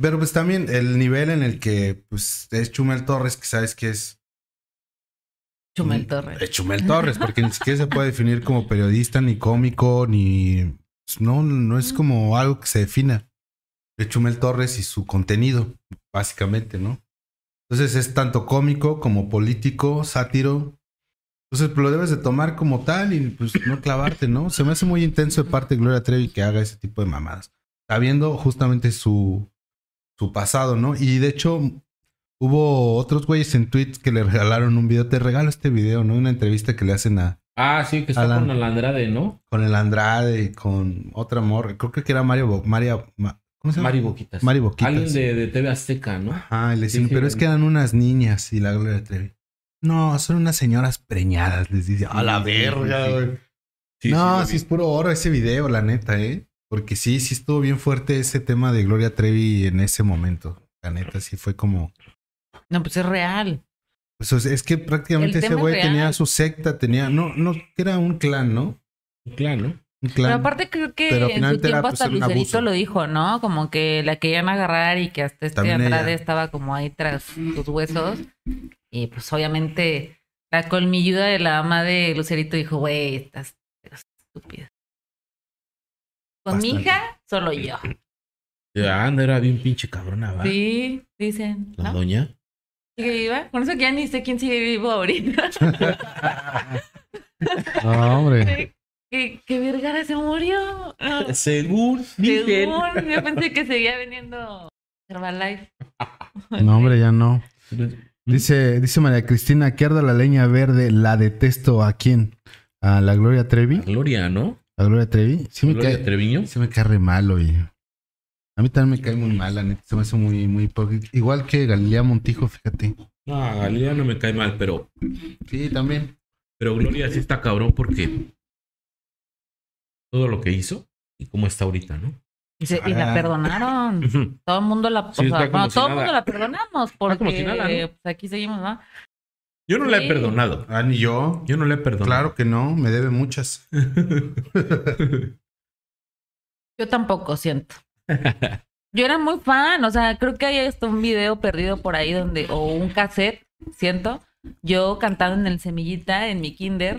Pero pues también el nivel en el que pues es Chumel Torres, que sabes que es... Chumel Torres. Es Chumel Torres, porque ni siquiera se puede definir como periodista, ni cómico, ni... pues, no, no es como algo que se defina. de Chumel Torres y su contenido, básicamente, ¿no? Entonces es tanto cómico como político, sátiro. Entonces pues, lo debes de tomar como tal y pues no clavarte, ¿no? Se me hace muy intenso de parte de Gloria Trevi que haga ese tipo de mamadas. Sabiendo justamente su, su pasado, ¿no? Y de hecho hubo otros güeyes en tweets que le regalaron un video. Te regalo este video, ¿no? Una entrevista que le hacen a... Ah, sí, que está Alan. con el Andrade, ¿no? Con el Andrade y con otra morra. Creo que era Mario... Bo- María... Ma- ¿Cómo se llama? Mari Boquitas. Mari Boquitas. Alguien de, de TV Azteca, ¿no? Y le Sí, sí, pero es que eran unas niñas y la Gloria Trevi. No, son unas señoras preñadas, les dice. A la verga, güey. Sí, no, sí, es puro oro ese video, la neta, ¿eh? Porque sí, sí estuvo bien fuerte ese tema de Gloria Trevi en ese momento. La neta, sí fue como... No, pues es real. Pues, es que prácticamente El ese güey tenía su secta, tenía... No, no, que era un clan, ¿no? Claro, ¿no? Pero aparte creo que Pero en su era, tiempo pues, hasta Lucerito lo dijo, ¿no? Como que la querían agarrar y que hasta este También Andrade ella. estaba como ahí tras sus huesos. Y pues obviamente la colmilluda de la ama de Lucerito dijo, güey, estás estúpida. Con mi hija, solo yo. Ya, anda, era bien pinche cabrona, ¿va? Sí, dicen. La ¿no? doña. ¿Sigue viva? Con eso que ya ni sé quién sigue vivo ahorita. No, hombre. Que, que Vergara se murió. No, Según dicen. según, yo pensé que seguía veniendo Herbalife. No, hombre, ya no. Dice, dice María Cristina, que arda la leña verde, la detesto. ¿A quién? ¿A la Gloria Trevi? Gloria, ¿no? ¿A Gloria Trevi? Sí me, Gloria cae, Treviño. sí me cae re mal, oye. A mí también me cae muy mal, la neta. Se me hace muy, muy. Igual que Galilea Montijo, fíjate. No, a Galilea no me cae mal, pero, Sí, también. pero Gloria sí está cabrón porque todo lo que hizo y cómo está ahorita, ¿no? Y, se- y la perdonaron. Todo el mundo la. o Sí, sea, como bueno, si todo el nada. mundo la perdonamos. Porque como si nada, ¿no? pues, aquí seguimos, ¿no? Yo no la he Sí. perdonado. Ah, ni yo. Yo no la he perdonado. Claro que no, me debe muchas. Yo tampoco siento. Yo era muy fan, o sea, creo que hay hasta un video perdido por ahí donde, o un cassette, siento, yo cantando en el semillita en mi kinder,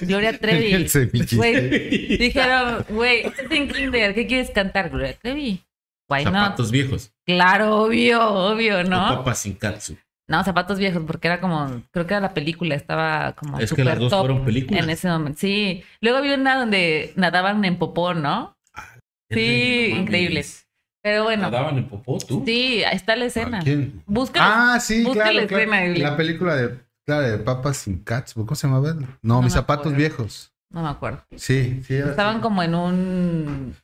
Gloria Trevi. El semillita. Güey, dijeron, güey, estás en kinder, ¿qué quieres cantar, Gloria Trevi? Why not? Zapatos viejos. Claro, obvio, obvio, O ¿no? papas sin katsu. No, zapatos viejos, porque era como, creo que era la película, estaba como Es que las dos top fueron películas. en ese momento. Sí, luego vi una donde nadaban en popó, ¿no? Sí, No mames. increíble. Pero bueno, ¿Nadaban en popó tú? sí, ahí está la escena. ¿A quién? Búscala. Ah, sí, busca claro, la claro. escena, Biblia. La película de, claro, de Papas sin Cats, ¿cómo se llamaba? No, No mis zapatos acuerdo. viejos. No me acuerdo. Sí, sí. era Estaban como en un.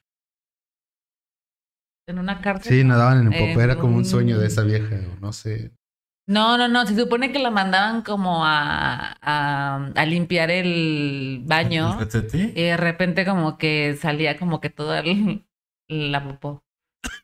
En una cárcel. Sí, nadaban en En popó. Era como un un- sueño de esa vieja, o no sé. No, no, no. Se supone que la mandaban como a, a, a limpiar el baño. Fíjate. Y de repente, como que salía como que toda el- la popó.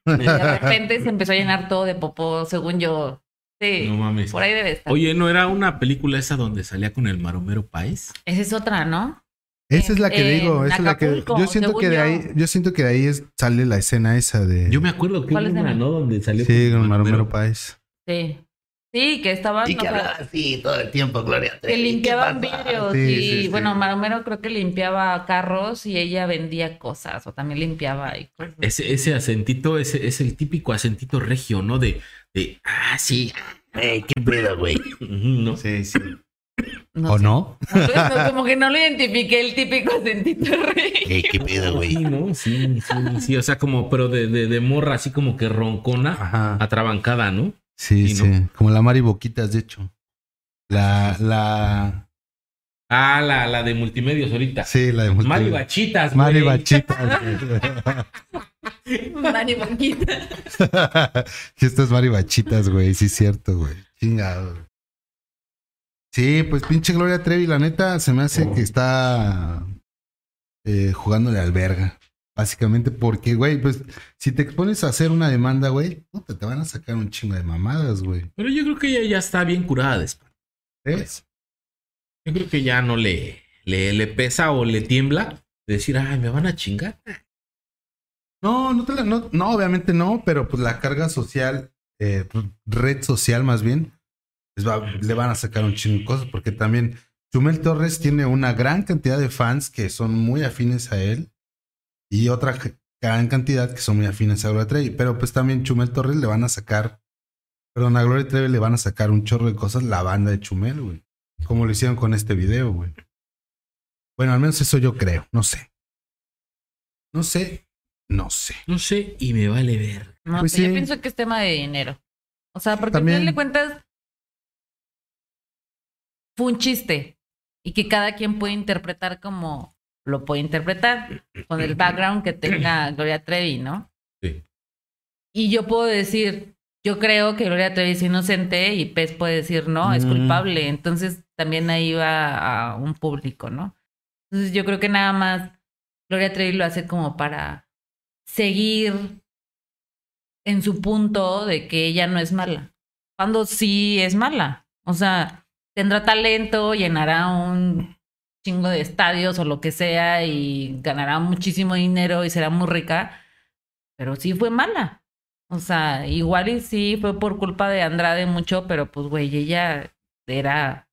Y de repente se empezó a llenar todo de popó, según yo. Sí, No mames. por ahí debe estar. Oye, ¿no era una película esa donde salía con el maromero país? Esa es otra, ¿no? Esa es la que digo, esa es la que yo siento que de yo. ahí, yo siento que de ahí es- sale la escena esa de Yo me acuerdo que ¿Cuál hubo es una? ¿no? Donde salió Sí, con el Maromero Páez. Sí. Sí, que estaban. Y que o sea, hablaba así todo el tiempo, Gloria que Trevi. ¿Qué limpiaban vidrios Sí, y sí, sí. bueno, Maromero creo que limpiaba carros y ella vendía cosas o también limpiaba y cosas. Ese, ese acentito, ese es el típico acentito regio, ¿no? De, de ah, sí. Ey, qué pedo, güey. ¿no? Sí, sí. No ¿O sé. no? No, como que no lo identifiqué el típico acentito rey. Ey, qué pedo, Sí, güey. ¿no? Sí, sí, sí. O sea, como, pero de, de, de morra, así como que roncona, Ajá. atrabancada, ¿no? Sí, Sí. Como la Mari Boquitas, de hecho. La, la. Ah, la, la de multimedios ahorita. Sí, la de Mari Multi- Bachitas, Mari güey. Bachitas. Mari Boquita. Sí, Estas Mari Bachitas, güey. Sí, es cierto, güey. Chingado. Sí, pues pinche Gloria Trevi, la neta, se me hace que está eh, jugándole al verga. Básicamente porque, güey, pues si te expones a hacer una demanda, güey, puta, te van a sacar un chingo de mamadas, güey. Pero yo creo que ella ya está bien curada después. ¿Eh? Yo creo que ya no le, le, le pesa o le tiembla decir, ay, me van a chingar. No, no, te la- no, no, obviamente no, pero pues la carga social, eh, pues, red social más bien, va- le van a sacar un chingo de cosas, porque también Chumel Torres tiene una gran cantidad de fans que son muy afines a él y otra gran cantidad que son muy afines a Gloria Trevi. Pero pues también Chumel Torres le van a sacar, perdón, a Gloria Trevi le van a sacar un chorro de cosas la banda de Chumel, güey. Como lo hicieron con este video, güey. Bueno, al menos eso yo creo, no sé. No sé, no sé. No sé, y me vale ver. No Pues sé, yo pienso que es tema de dinero. O sea, porque al También- final de cuentas fue un chiste y que cada quien puede interpretar como lo puede interpretar con el background que tenga Gloria Trevi, ¿no? Sí. Y yo puedo decir, yo creo que Gloria Trevi es inocente y Pez puede decir, no, es Mm. culpable. Entonces también ahí va a un público, ¿no? Entonces yo creo que nada más Gloria Trevi lo hace como para seguir en su punto de que ella no es mala. Cuando sí es mala. O sea, tendrá talento, llenará un chingo de estadios o lo que sea y ganará muchísimo dinero y será muy rica, pero sí fue mala. O sea, igual y sí fue por culpa de Andrade mucho, pero pues güey, ella era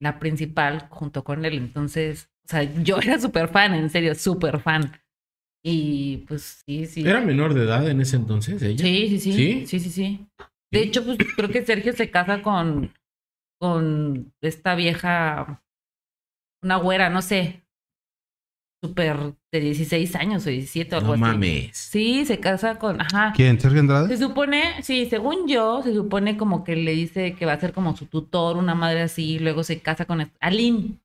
la principal junto con él. Entonces, o sea, yo era súper fan, en serio, súper fan. Y pues sí, sí. ¿Era menor de edad en ese entonces ella? Sí, sí, sí. ¿Sí? Sí, sí, sí. De hecho, pues creo que Sergio se casa con, con esta vieja, una güera, no sé, súper de 16 años o 17 o algo No así. mames. Sí, se casa con, ajá. ¿Quién? ¿Sergio Andrade? Se supone, sí, según yo, se supone como que le dice que va a ser como su tutor, una madre así, y luego se casa con Aline,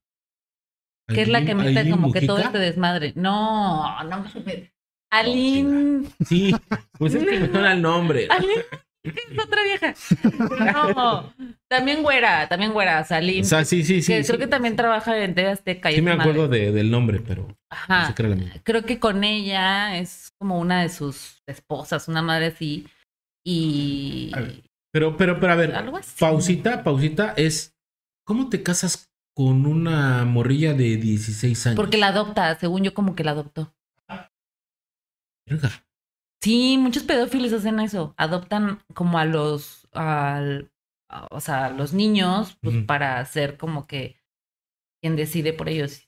que es la que mete ¿Aileen como que todo este desmadre. No, no mames. Aline, Sí, pues es que me suena el nombre. Aline, ¿qué es otra vieja? No, también güera, también güera, Salim. O sea, sí, sí, sí. que sí. creo que también trabaja en TV Azteca. y Sí me acuerdo de- del nombre, pero no Ajá. sé qué era la. Creo que con ella es como una de sus esposas, una madre así. Y. Pero, pero, pero a ver, Algo así. pausita, pausita, es ¿cómo te casas con una morrilla de 16 años? Porque la adopta, según yo, como que la adoptó. Verga. Sí, muchos pedófilos hacen eso. Adoptan como a los. Al, a- o sea, a los niños, pues para ser como que quien decide por ellos.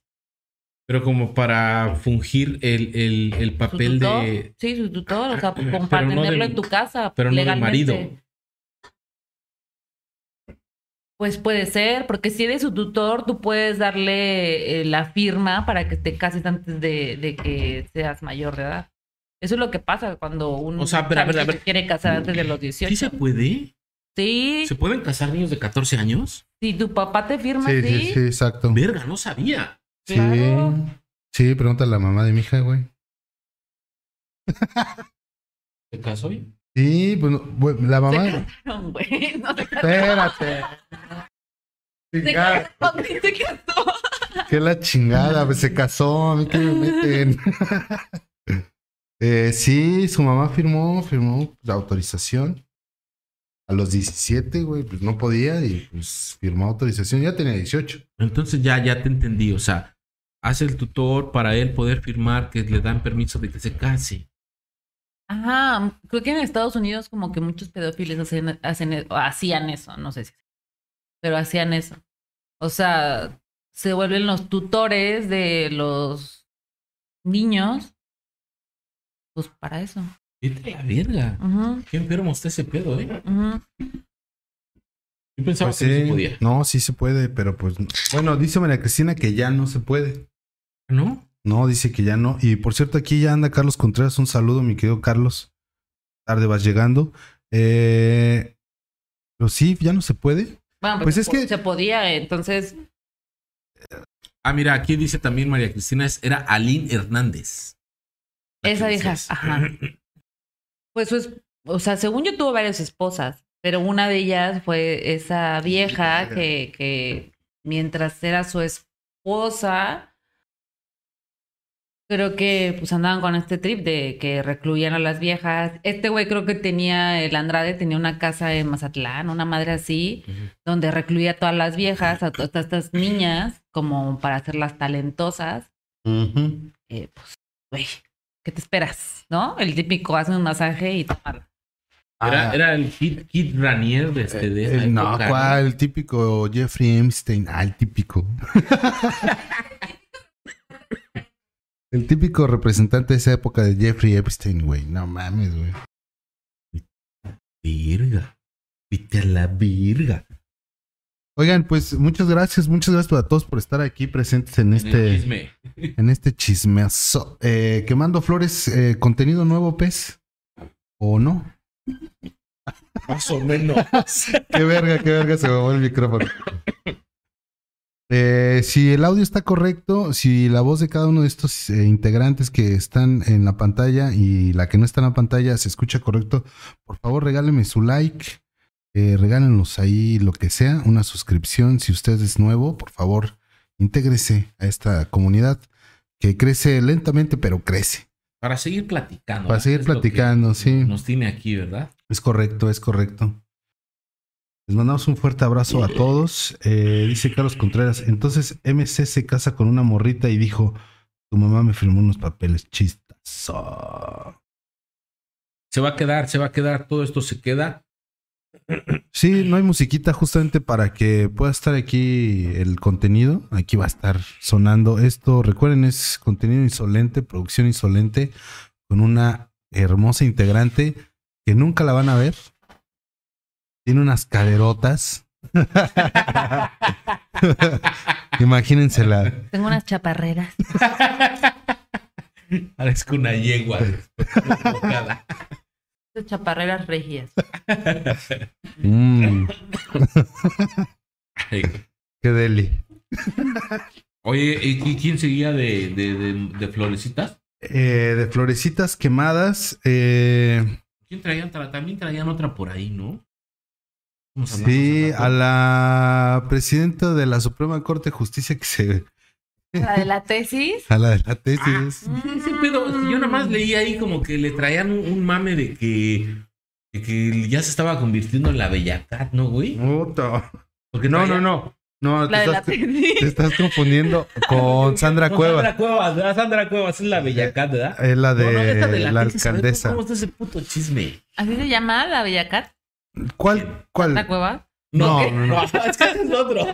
Pero como para fungir el, el, el Su papel tutor, de... Sí, su tutor, o sea, como para no tenerlo de- en tu casa. pero no de marido. Pues puede ser, porque si eres su tutor, tú puedes darle eh, la firma para que te cases antes de, de que seas mayor de edad. Eso es lo que pasa cuando uno O sea, pero a ver, a ver. quiere casar antes de los 18. ¿Sí se puede? Sí, ¿Se pueden casar niños de 14 años? si tu papá te firma, Sí, sí. sí, sí, exacto. Verga, no sabía. Claro. Sí, sí, pregúntale a la mamá de mi hija, güey. ¿Se casó? hoy? Sí, pues la Se mamá. casaron, güey. No se Espérate. Se sí se casó. que la chingada, pues se casó, a mí que me meten. Eh, sí, su mamá firmó, firmó la autorización. A los 17, güey, pues no podía y pues firmó autorización. Ya tenía 18. Entonces ya, ya te entendí. O sea, hace el tutor para él poder firmar que le dan permiso de que se case. Ajá, creo que en Estados Unidos como que muchos pedófilos hacen, hacen hacían eso, no sé si, pero hacían eso. O sea, se vuelven los tutores de los niños, pues para eso. Vete la verga. Ujú, Qué enfermo está ese pedo, ¿eh? Yo pensaba Pues que no se podía. no, sí se puede, pero pues. no. Bueno, dice María Cristina que ya no se puede. ¿No? No, dice que ya no. Y por cierto, aquí ya anda Carlos Contreras. Un saludo, mi querido Carlos. Tarde vas llegando. Eh, pero sí, ya no se puede. Bueno, Pues se es que- se podía, entonces, Ah, mira, aquí dice también María Cristina, es- era Aline Hernández. Esa vieja, ajá. Pues, pues, o sea, según yo tuvo varias esposas, pero una de ellas fue esa vieja que, que mientras era su esposa, creo que pues andaban con este trip de que recluían a las viejas. Este güey creo que tenía, el Andrade tenía una casa en Mazatlán, una madre así, donde recluía a todas las viejas, a todas estas niñas, como para hacerlas talentosas. Eh, pues, güey, ¿qué te esperas? ¿No? El típico, hace un masaje y. Era, Ah, era el Kid, Kid Ranier de, este, de esa eh, no, época, ¿cuál? El típico Jeffrey Epstein. Ah, el típico. El típico representante de esa época de Jeffrey Epstein, güey. No mames, güey. Virga. Vete a la virga. Oigan, pues muchas gracias, muchas gracias a todos por estar aquí presentes en este, Chisme. en este chismeazo. Eh, quemando flores, eh, contenido nuevo, pez. ¿O no? Más o menos. Qué verga, qué verga se me va el micrófono. Eh, si el audio está correcto, si la voz de cada uno de estos eh, integrantes que están en la pantalla y la que no está en la pantalla se escucha correcto, por favor regálenme su like, eh, regálenos ahí lo que sea, una suscripción. Si usted es nuevo, por favor, intégrese a esta comunidad que crece lentamente, pero crece. Para seguir platicando. Para seguir platicando, sí. Nos tiene aquí, ¿verdad? Es correcto, es correcto. Les mandamos un fuerte abrazo a todos. Eh, dice Carlos Contreras, entonces MC se casa con una morrita y dijo, tu mamá me firmó unos papeles chistas. Oh. Se va a quedar, se va a quedar. Todo esto se queda. Sí, no hay musiquita justamente para que pueda estar aquí el contenido. Aquí va a estar sonando esto. Recuerden, es contenido insolente, producción insolente, con una hermosa integrante que nunca la van a ver. Tiene unas caderotas. Imagínensela. Tengo unas chaparreras. Parezco una yegua. Esas chaparreras regias. Mm, qué deli. Oye, ¿y quién seguía de, de, de, de florecitas? Eh, de florecitas quemadas. eh, ¿Quién traían? Tra- También traían otra por ahí, ¿no? Sí, a la presidenta de la Suprema Corte de Justicia que se. La de la tesis. A la de la Ah, tesis. sí, sí, pero yo nada más leí ahí como que le traían un, un mame de que, de que ya se estaba convirtiendo en la Bellacat, ¿no, güey? Puta. Porque No, traía- no, no. No, te La de la estás, te tesis. estás confundiendo con Sandra Con Cuevas. Sandra Cuevas, ¿verdad? Sandra Cuevas es la Bellacat, ¿verdad? Es la de, No, no, esta de la, tesis, a ver, alcaldesa. ¿Cómo está ese puto chisme? ¿Así se llama la Bellacat? ¿Cuál? ¿La ¿Cuál? cueva? No, no, no. es que ese es otro.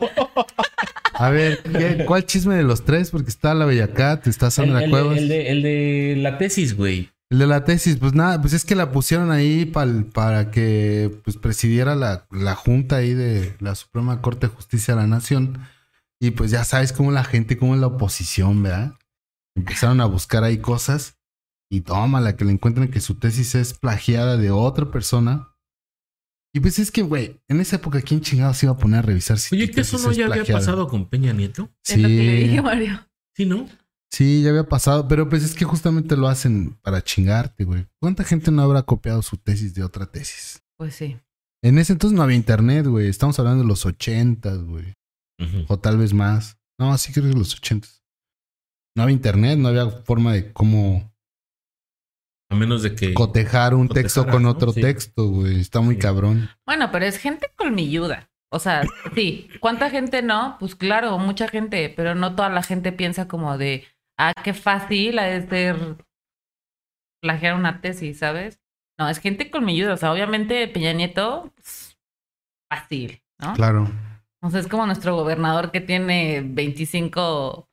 A ver, ¿qué- ¿cuál chisme de los tres? Porque está la Bellacat, está Sandra el, Cuevas. El, de, el de la tesis, güey. El de la tesis, pues nada, pues es que la pusieron ahí pal- para que pues presidiera la, la junta ahí de la Suprema Corte de Justicia de la Nación. Y pues ya sabes cómo la gente, cómo es la oposición, ¿verdad? Empezaron a buscar ahí cosas y toma la que le encuentran que su tesis es plagiada de otra persona. Y pues es que, güey, en esa época, ¿quién chingados iba a poner a revisar si Oye, que eso no es ya había pasado con Peña Nieto. Es lo que le dije, Sí, Mario. Sí, ¿no? sí, ya había pasado, pero pues es que justamente lo hacen para chingarte, güey. ¿Cuánta gente no habrá copiado su tesis de otra tesis? Pues sí. En ese entonces no había internet, güey. Estamos hablando de los ochentas, güey. O tal vez más. No, sí creo que los ochentas. No había internet, no había forma de cómo A menos de que. cotejar un texto con ¿no? otro Sí. texto, güey. Está muy Sí. cabrón. Bueno, pero es gente colmilluda. O sea, sí. ¿Cuánta gente no? Pues claro, mucha gente, pero no toda la gente piensa como de, ah, qué fácil ha de ser plagiar una tesis, ¿sabes? No, es gente colmilluda. O sea, obviamente Peña Nieto, pues, fácil, ¿no? Claro. O sea, es como nuestro gobernador que tiene 25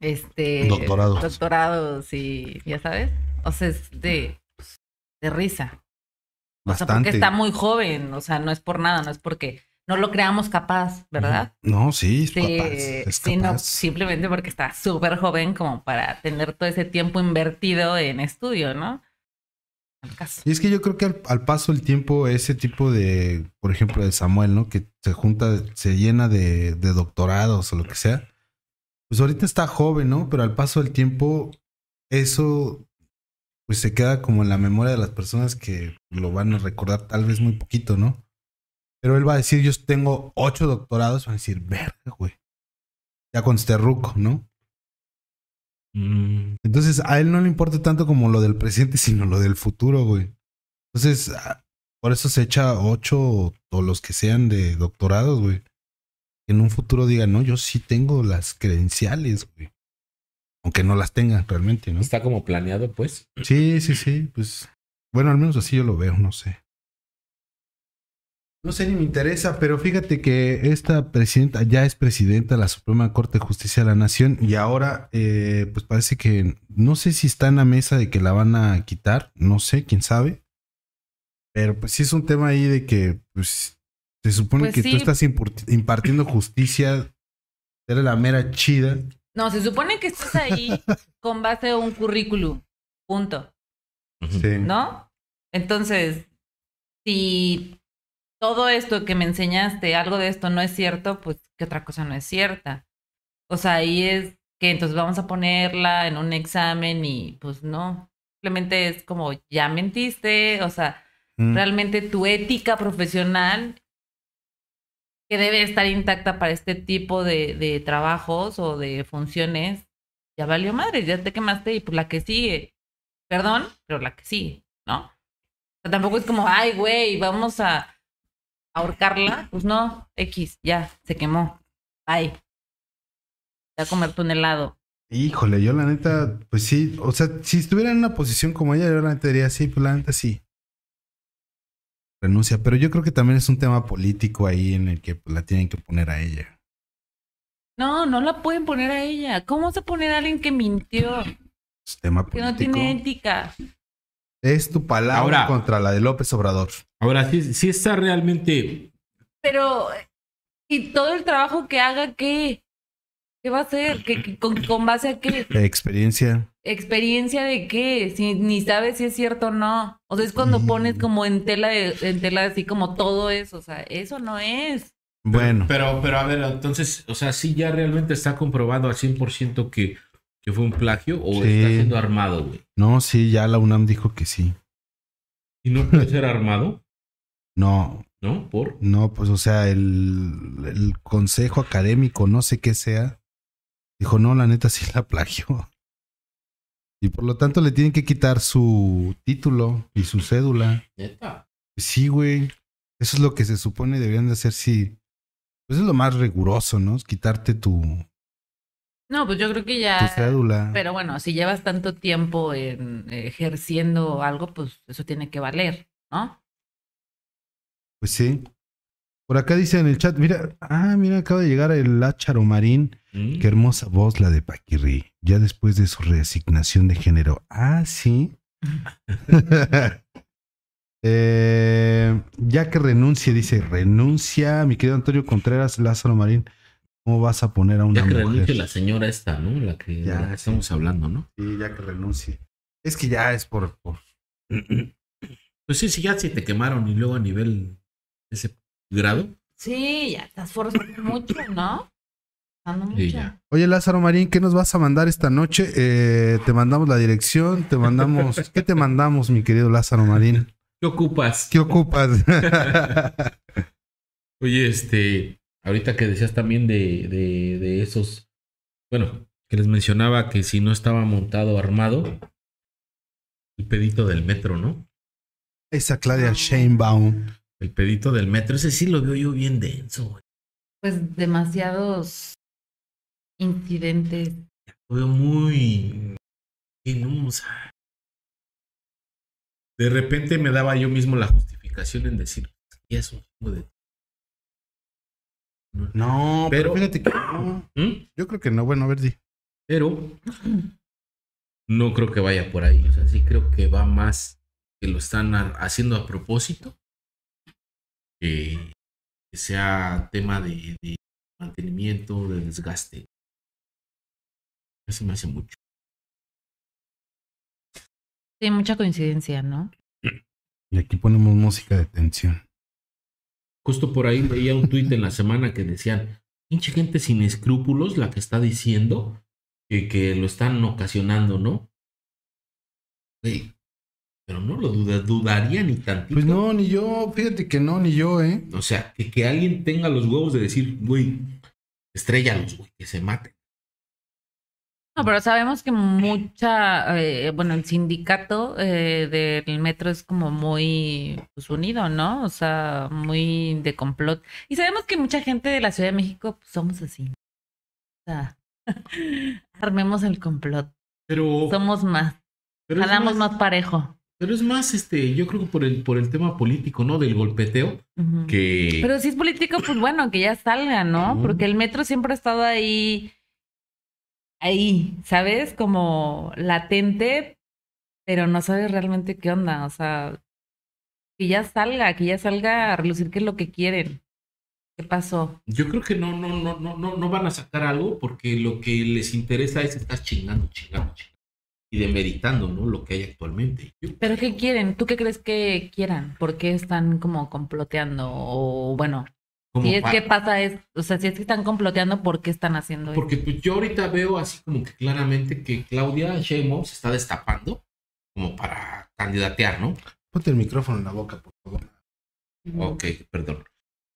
este, Doctorados. doctorados y ya sabes. O sea, es de, de risa. O sea, Bastante. porque está muy joven. O sea, no es por nada, no es porque no lo creamos capaz, ¿verdad? No, sí, es Sí, capaz. Es sí, no, capaz. simplemente porque está súper joven como para tener todo ese tiempo invertido en estudio, ¿no? Caso. Y es que yo creo que al, al paso del tiempo, ese tipo de, por ejemplo, de Samuel, ¿no? Que se junta, se llena de, de doctorados o lo que sea. Pues ahorita está joven, ¿no? Pero al paso del tiempo, eso pues se queda como en la memoria de las personas que lo van a recordar tal vez muy poquito, ¿no? Pero él va a decir, yo tengo ocho doctorados, van a decir, verga, güey. Ya cuando esté ruco, ¿no? Mm, Entonces, a él no le importa tanto como lo del presente, sino lo del futuro, güey. Entonces, ah, por eso se echa ocho o los que sean de doctorados, güey. En un futuro digan, no, yo sí tengo las credenciales, güey. Aunque no las tengan realmente, ¿no? Está como planeado, pues. Sí, sí, sí. Pues, bueno, al menos así yo lo veo, no sé. No sé ni me interesa, pero fíjate que esta presidenta ya es presidenta de la Suprema Corte de Justicia de la Nación y ahora eh, pues parece que no sé si está en la mesa de que la van a quitar, no sé, quién sabe. Pero pues sí es un tema ahí de que pues se supone Pues que sí. tú estás impartiendo justicia, eres la mera chida. No, se supone que estás ahí con base a un currículum. Punto. Sí. ¿No? Entonces, si todo esto que me enseñaste, algo de esto no es cierto, pues qué otra cosa no es cierta. O sea, ahí es que entonces vamos a ponerla en un examen y pues no. Simplemente es como ya mentiste, o sea, Mm. realmente tu ética profesional que debe estar intacta para este tipo de, trabajos o de funciones, ya valió madre, ya te quemaste y pues la que sigue. Perdón, pero la que sigue, ¿no? O sea, tampoco es como, ay, güey, vamos a ahorcarla. Pues no, X, ya, se quemó. Bye. Ya a comerte un helado. Híjole, yo la neta, pues sí, o sea, si estuviera en una posición como ella, yo la neta diría sí, pues la neta sí. Renuncia, pero yo creo que también es un tema político ahí en el que pues, la tienen que poner a ella. No, no la pueden poner a ella. ¿Cómo se pone a alguien que mintió? Es tema Que no político. tiene ética. Es tu palabra Ahora- contra la de López Obrador. Ahora, sí, sí está realmente. Pero, ¿y todo el trabajo que haga qué? ¿Qué va a hacer? ¿Qué, qué- con, con base a qué? La experiencia. ¿Experiencia de qué? Si ni sabes si es cierto o no. O sea, es cuando Mm. pones como en tela de, en tela así como todo eso. O sea, eso no es. Bueno, Pero, pero a ver, entonces, o sea, sí ya realmente está comprobado al 100% que, que fue un plagio o Sí. está siendo armado, güey. no, sí, ya la UNAM dijo que sí. Y no puede ser armado, No, ¿no? Por. no, pues o sea, el, el consejo académico, no sé qué sea, dijo, no, la neta sí la plagió. Y por lo tanto le tienen que quitar su título y su cédula. Neta. Sí, güey. Eso es lo que se supone deberían de hacer si... Pues es lo más riguroso, ¿no? Es quitarte tu, No, pues yo creo que tu ya. cédula. Pero bueno, si llevas tanto tiempo en, ejerciendo algo, pues eso tiene que valer, ¿no? Pues sí. Por acá dice en el chat, mira, ah, mira, acaba de llegar el Lácharo Marín. Mm. Qué hermosa voz la de Paquirri, ya después de su reasignación de género. Ah, sí. Eh, ya que renuncie, dice, renuncia, mi querido Antonio Contreras, Lázaro Marín. ¿Cómo vas a poner a una Ya que mujer? renuncie la señora esta, ¿no? La que Ya, la estamos hablando, ¿no? Sí, ya que renuncie. Es que ya es por, por Pues sí, sí, ya si te quemaron y luego a nivel ese grado. Sí, ya estás forzando mucho, ¿no? Sí, ya. Oye, Lázaro Marín, ¿qué nos vas a mandar esta noche? Eh, te mandamos la dirección, te mandamos. ¿Qué te mandamos, mi querido Lázaro Marín? ¿Qué ocupas? ¿Qué ocupas? Oye, este, ahorita que decías también de, de, de esos, bueno, que les mencionaba que si no estaba montado armado, el pedito del metro, ¿no? Esa Claudia Sheinbaum. El pedito del metro, ese sí lo veo yo bien denso, güey. Pues demasiados incidentes. Lo veo muy... de repente me daba yo mismo la justificación en decir, y es un chingo de... No, pero, Pero- fíjate que no. ¿Mm? Yo creo que no. Bueno, a ver, di. Pero no creo que vaya por ahí. O sea, sí creo que va más que lo están ha- haciendo a propósito. Que, que sea tema de, de mantenimiento, de desgaste. Eso me hace mucho. Sí, mucha coincidencia, ¿no? Y aquí ponemos música de tensión. Justo por ahí veía un tuit en la semana que decían, pinche gente sin escrúpulos la que está diciendo que, que lo están ocasionando, ¿no? Güey, pero no lo duda, dudaría ni tantito. Pues no, ni yo. Fíjate que no, ni yo, ¿eh? O sea, que, que alguien tenga los huevos de decir, güey, estréllalos, güey, que se maten. No, pero sabemos que mucha, eh, bueno, el sindicato eh, del metro es como muy pues, unido, ¿no? O sea, muy de complot. Y sabemos que mucha gente de la Ciudad de México pues, somos así. O sea, armemos el complot. Pero, Somos más, pero jalamos más parejo. Pero es más, este, yo creo que por el, por el tema político, ¿no? Del golpeteo, que... Pero si es político, pues bueno, que ya salga, ¿no? Porque el metro siempre ha estado ahí, ahí, ¿sabes? Como latente, pero no sabes realmente qué onda. O sea, que ya salga, que ya salga a relucir qué es lo que quieren. ¿Qué pasó? Yo creo que no, no, no, no, no, no van a sacar algo porque lo que les interesa es estar chingando, chingando, chingando. Y demeritando, ¿no? Lo que hay actualmente. Yo- ¿Pero qué quieren? ¿Tú qué crees que quieran? ¿Por qué están como comploteando? O bueno, como si es pa- que pasa es, o sea, si es que están comploteando, ¿por qué están haciendo eso? Porque pues, yo ahorita veo así como que claramente que Claudia Sheinbaum se está destapando como para candidatear, ¿no? Ponte el micrófono en la boca, por favor. Ok, perdón.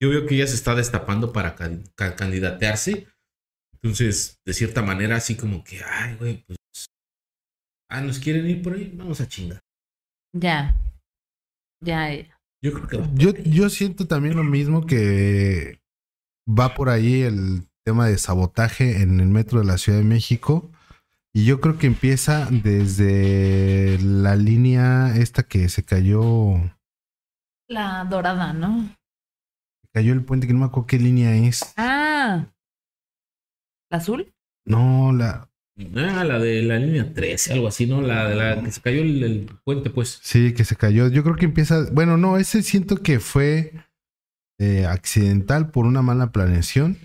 Yo veo que ella se está destapando para can- ca- candidatearse. Entonces, de cierta manera, así como que, ay, güey, pues. Ah, ¿nos quieren ir por ahí? Vamos a chingar. Ya. Ya. Yo creo que Yo, yo siento también lo mismo que va por ahí el tema de sabotaje en el metro de la Ciudad de México. Y yo creo que empieza desde la línea esta que se cayó, La dorada, ¿no? cayó el puente, que no me acuerdo qué línea es. Ah. ¿La azul? No, la, Ah, la de la línea 13, algo así, ¿no? La de la que se cayó el, el puente, pues. sí, que se cayó. Yo creo que empieza, bueno, no, ese siento que fue eh, accidental por una mala planeación.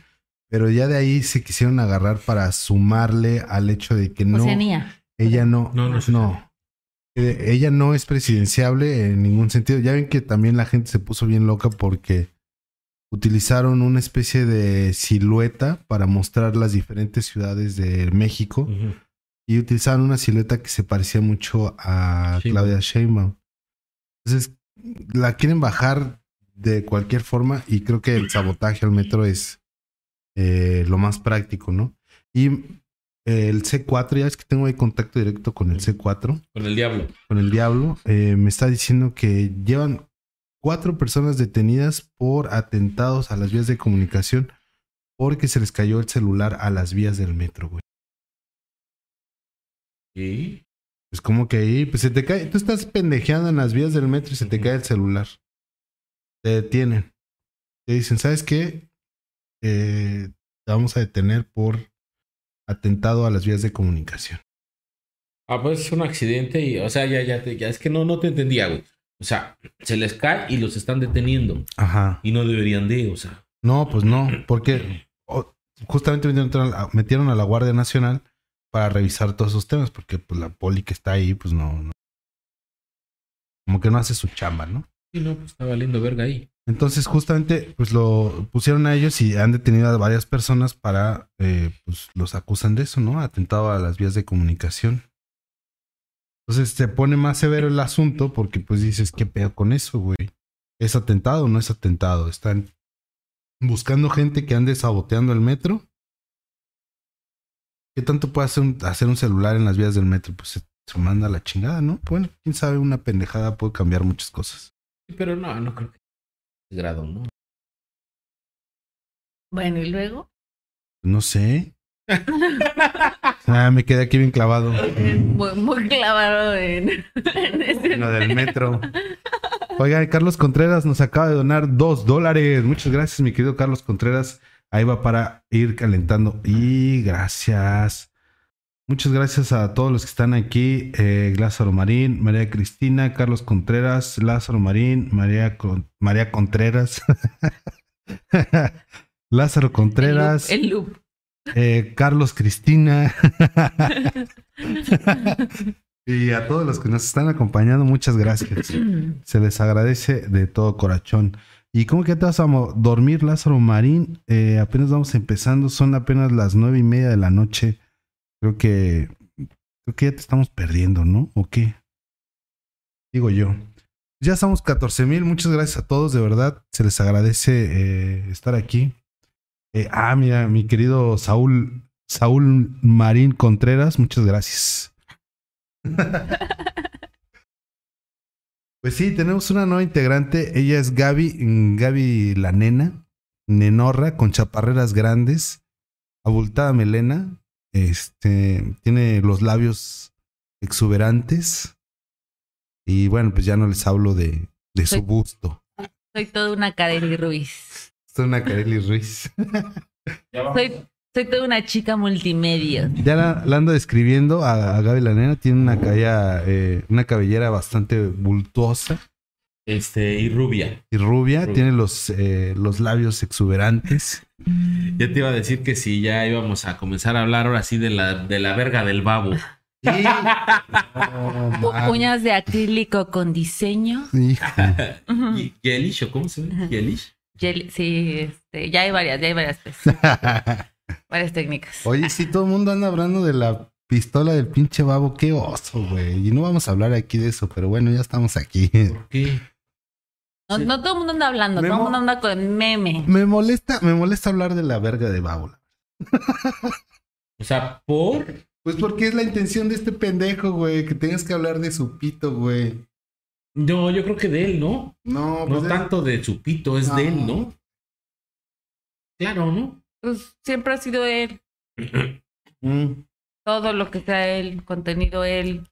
Pero ya de ahí se quisieron agarrar para sumarle al hecho de que no. Oceanía. Ella no, No, no, no es Eh, Ella no es presidenciable en ningún sentido. Ya ven que también la gente se puso bien loca porque utilizaron una especie de silueta para mostrar las diferentes ciudades de México y utilizaron una silueta que se parecía mucho a Sheinbaum. Claudia Sheinbaum. Entonces, la quieren bajar de cualquier forma y creo que el sabotaje al metro es eh, lo más práctico, ¿no? Y eh, el C4, ya es que tengo ahí contacto directo con el C4, Con el diablo. con el diablo, eh, me está diciendo que llevan cuatro personas detenidas por atentados a las vías de comunicación porque se les cayó el celular a las vías del metro, güey. Sí. Pues como que ahí, pues se te cae, tú estás pendejeando en las vías del metro y se te cae el celular. Te detienen. Te dicen, ¿sabes qué? Eh, te vamos a detener por atentado a las vías de comunicación. Ah, pues es un accidente y, o sea, ya, ya, te- ya es que no, no te entendía, güey. O sea, se les cae y los están deteniendo. Ajá. Y no deberían de, o sea. No, pues no, porque justamente metieron a, metieron a la Guardia Nacional para revisar todos esos temas, porque pues la poli que está ahí, pues no, no. Como que no hace su chamba, ¿no? Sí, no, pues está valiendo verga ahí. Entonces, justamente, pues lo pusieron a ellos y han detenido a varias personas para, eh, pues los acusan de eso, ¿no? Atentado a las vías de comunicación. Entonces se pone más severo el asunto porque, pues dices, ¿qué pedo con eso, güey? ¿Es atentado o no es atentado? Están buscando gente que ande saboteando el metro. ¿Qué tanto puede hacer un, hacer un celular en las vías del metro? Pues se, se manda a la chingada, ¿no? Bueno, quién sabe, una pendejada puede cambiar muchas cosas. Sí, Pero no, no creo que grado, ¿no? Bueno, y luego. No sé. Ah, me quedé aquí bien clavado. Muy, muy clavado en, en ese- Lo del metro. Oigan, Carlos Contreras nos acaba de donar dos dólares. Muchas gracias, mi querido Carlos Contreras. Ahí va para ir calentando. Y gracias. Muchas gracias a todos los que están aquí. Eh, Lázaro Marín, María Cristina, Carlos Contreras, Lázaro Marín, María, Con- María Contreras. Lázaro Contreras. El loop. Eh, Carlos Cristina. y a todos los que nos están acompañando, muchas gracias. Se les agradece de todo corazón. ¿Y cómo que te vas a dormir, Lázaro Marín? Eh, apenas vamos empezando, son apenas las nueve y media de la noche. Creo que creo que ya te estamos perdiendo, ¿no? ¿O qué? Digo yo. Ya estamos 14 mil. Muchas gracias a todos, de verdad. Se les agradece eh, estar aquí. Eh, ah, mira, mi querido Saúl, Saúl Marín Contreras, muchas gracias. pues sí, tenemos una nueva integrante. Ella es Gaby, mm, Gaby la nena, nenorra, con chaparreras grandes, abultada melena. Este tiene los labios exuberantes. Y bueno, pues ya no les hablo de, de su busto. Soy toda una Kareli Ruiz. Es una Kareli Ruiz. Soy, soy toda una chica multimedia. Ya la, la ando describiendo a, a Gaby la nena. Tiene una, cabella, eh, una cabellera bastante bultuosa Este, y rubia. y rubia. Rubia. Tiene los, eh, los labios exuberantes. Ya te iba a decir que si ya íbamos a comenzar a hablar ahora sí de la, de la verga del babo. U- Uñas de acrílico con diseño. Ujú. Y- Yelish, ¿o cómo se llama? Sí, este, ya hay varias, ya hay varias, pues, varias técnicas. Oye, sí, todo el mundo anda hablando de la pistola del pinche babo. Qué oso, güey. Y no vamos a hablar aquí de eso, pero bueno, ya estamos aquí. ¿Por qué? No, Sí. no todo el mundo anda hablando, todo el mundo anda con meme. Me molesta, me molesta hablar de la verga de babo. O sea, por. Pues porque es la intención de este pendejo, güey, que tengas que hablar de su pito, güey. No, yo creo que de él, ¿no? No, No pues es- tanto de su pito, es de él, No. ¿no? Claro, ¿no? Pues siempre ha sido él, Mm, todo lo que sea él, contenido él.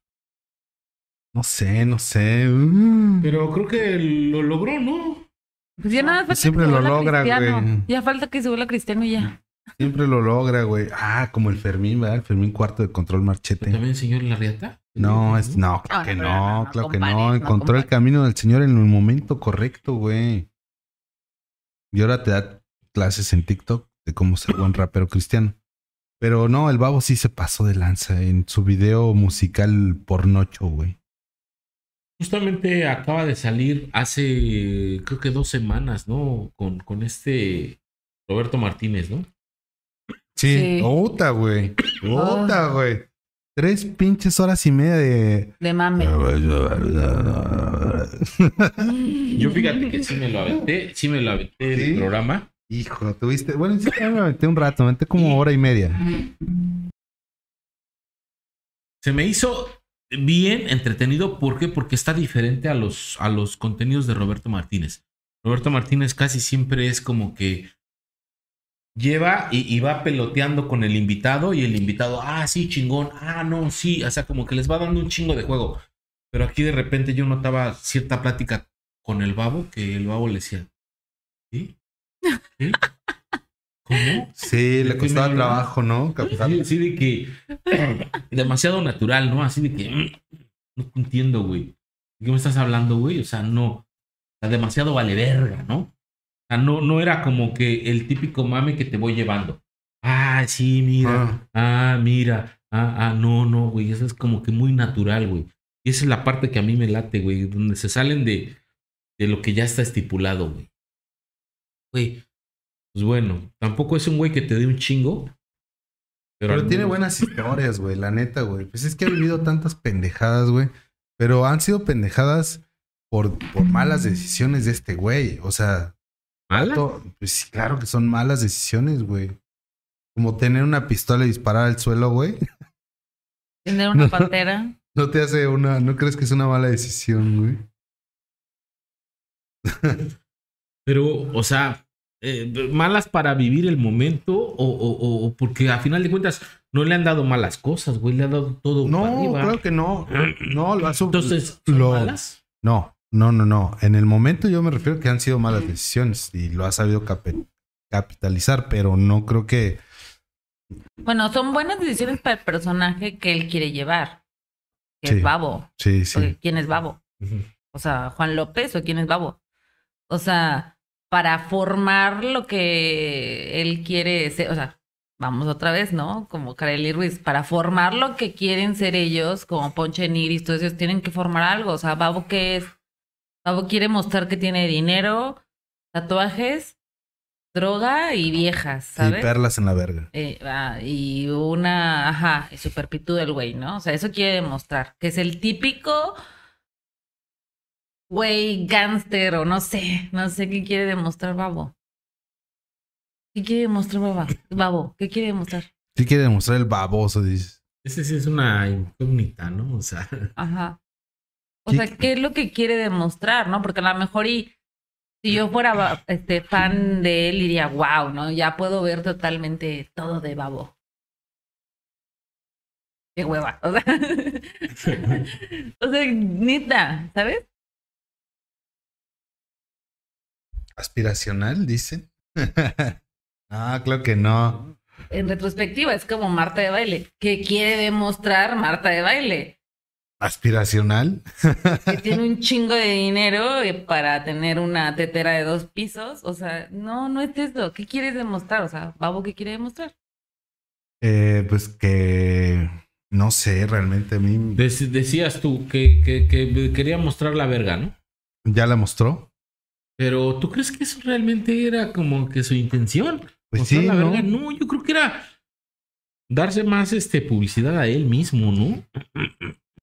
no sé, no sé. Mm. Pero creo que lo logró, ¿no? Pues ya nada más falta Siempre que se lo logra, cristiano. güey. Ya falta que se vuelva cristiano y ya. Siempre lo logra, güey. Ah, como el Fermín, ¿verdad? El Fermín cuarto de control marchete. ¿También señor la riata? No, es, no, claro No, que no, no, claro que no. no Encontró el camino del Señor en el momento correcto, güey. Y ahora te da clases en TikTok de cómo ser buen rapero cristiano. Pero no, el babo sí se pasó de lanza en su video musical pornocho, güey. Justamente acaba de salir hace, creo que dos semanas, ¿no? Con, con este Roberto Martínez, ¿no? Sí. Puta, güey. Puta, güey. Tres pinches horas y media de. De mame. Yo fíjate que sí me lo aventé, sí me lo aventé ¿Sí? el programa. Hijo, tuviste. Bueno, sí, ya me aventé un rato, me aventé como hora y media. Se me hizo bien entretenido. ¿Por qué? Porque está diferente a los, a los contenidos de Roberto Martínez. Roberto Martínez casi siempre es como que lleva y, y va peloteando con el invitado y el invitado, ah, sí, chingón, ah, no, sí, o sea, como que les va dando un chingo de juego. Pero aquí de repente yo notaba cierta plática con el babo que el babo le decía, ¿sí? ¿Sí? ¿Cómo? Sí, le ¿De costaba trabajo, ¿no? Así, así de que demasiado natural, ¿no? Así de que mm, no entiendo, güey. ¿De qué me estás hablando, güey? O sea, no. O sea, demasiado vale verga, ¿no? Sea, no, no era como que el típico mame que te voy llevando. Ah, sí, mira. Ah, mira. Ah, ah, no, no, güey. Eso es como que muy natural, güey. Y esa es la parte que a mí me late, güey. Donde se salen de, de lo que ya está estipulado, güey. Güey. Pues bueno, tampoco es un güey que te dé un chingo. Pero, Pero tiene buenas historias, güey, la neta, güey. Pues es que ha vivido tantas pendejadas, güey. Pero han sido pendejadas por, por malas decisiones de este güey. O sea, ¿Mala? to- pues sí, claro que son malas decisiones, güey. Como tener una pistola y disparar al suelo, güey. Tener una pantera. No te hace una, no crees que es una mala decisión, güey. Pero, o sea, eh, malas para vivir el momento o, o- o- porque a final de cuentas no le han dado malas cosas, güey. Le han dado todo para No, arriba. claro que no. No, lo ha sub- Entonces, ¿son lo- malas? No, no, no, no. En el momento yo me refiero que han sido malas decisiones y lo ha sabido capitalizar, pero no creo que. Bueno, son buenas decisiones para el personaje que él quiere llevar. Que Sí. es Babo. Sí, Porque sí. ¿Quién es Babo? O sea, Juan López o quién es Babo. O sea, para formar lo que él quiere ser, o sea, vamos otra vez, ¿no? Como Kareli Ruiz, para formar lo que quieren ser ellos, como Ponche Niris, todos ellos tienen que formar algo. O sea, Babo, ¿qué es? Babo quiere mostrar que tiene dinero, tatuajes, droga y viejas, Y ¿sabes? perlas en la verga. Eh, ah, y una, ajá, y super pitudo el güey, ¿no? O sea, eso quiere demostrar, que es el típico güey gánster o no sé, no sé qué quiere demostrar Babo. ¿Qué quiere demostrar Baba? Babo? ¿Qué quiere demostrar? Sí quiere demostrar el baboso, dices. Ese sí es una incógnita, ¿no? O sea, Ajá. O ¿Qué- sea, ¿qué es lo que quiere demostrar, no? Porque a lo mejor y si yo fuera este fan de él diría, wow, ¿no? Ya puedo ver totalmente todo de Babo. qué hueva. O sea, o sea, neta, ¿sabes? Aspiracional, dicen. ah, claro que no. En retrospectiva, es como Marta de baile. ¿Qué quiere demostrar Marta de baile? Aspiracional. Que tiene un chingo de dinero eh, para tener una tetera de dos pisos. O sea, no, no es eso. ¿Qué quieres demostrar? O sea, Babo, ¿qué quiere demostrar? Eh, pues que no sé, realmente a mí Dec- decías tú que, que- que quería mostrar la verga, ¿no? ya la mostró. Pero ¿tú crees que eso realmente era como que su intención? Pues ¿Mostrar sí, la ¿no? verga? No, yo creo que era darse más este, publicidad a él mismo, ¿no?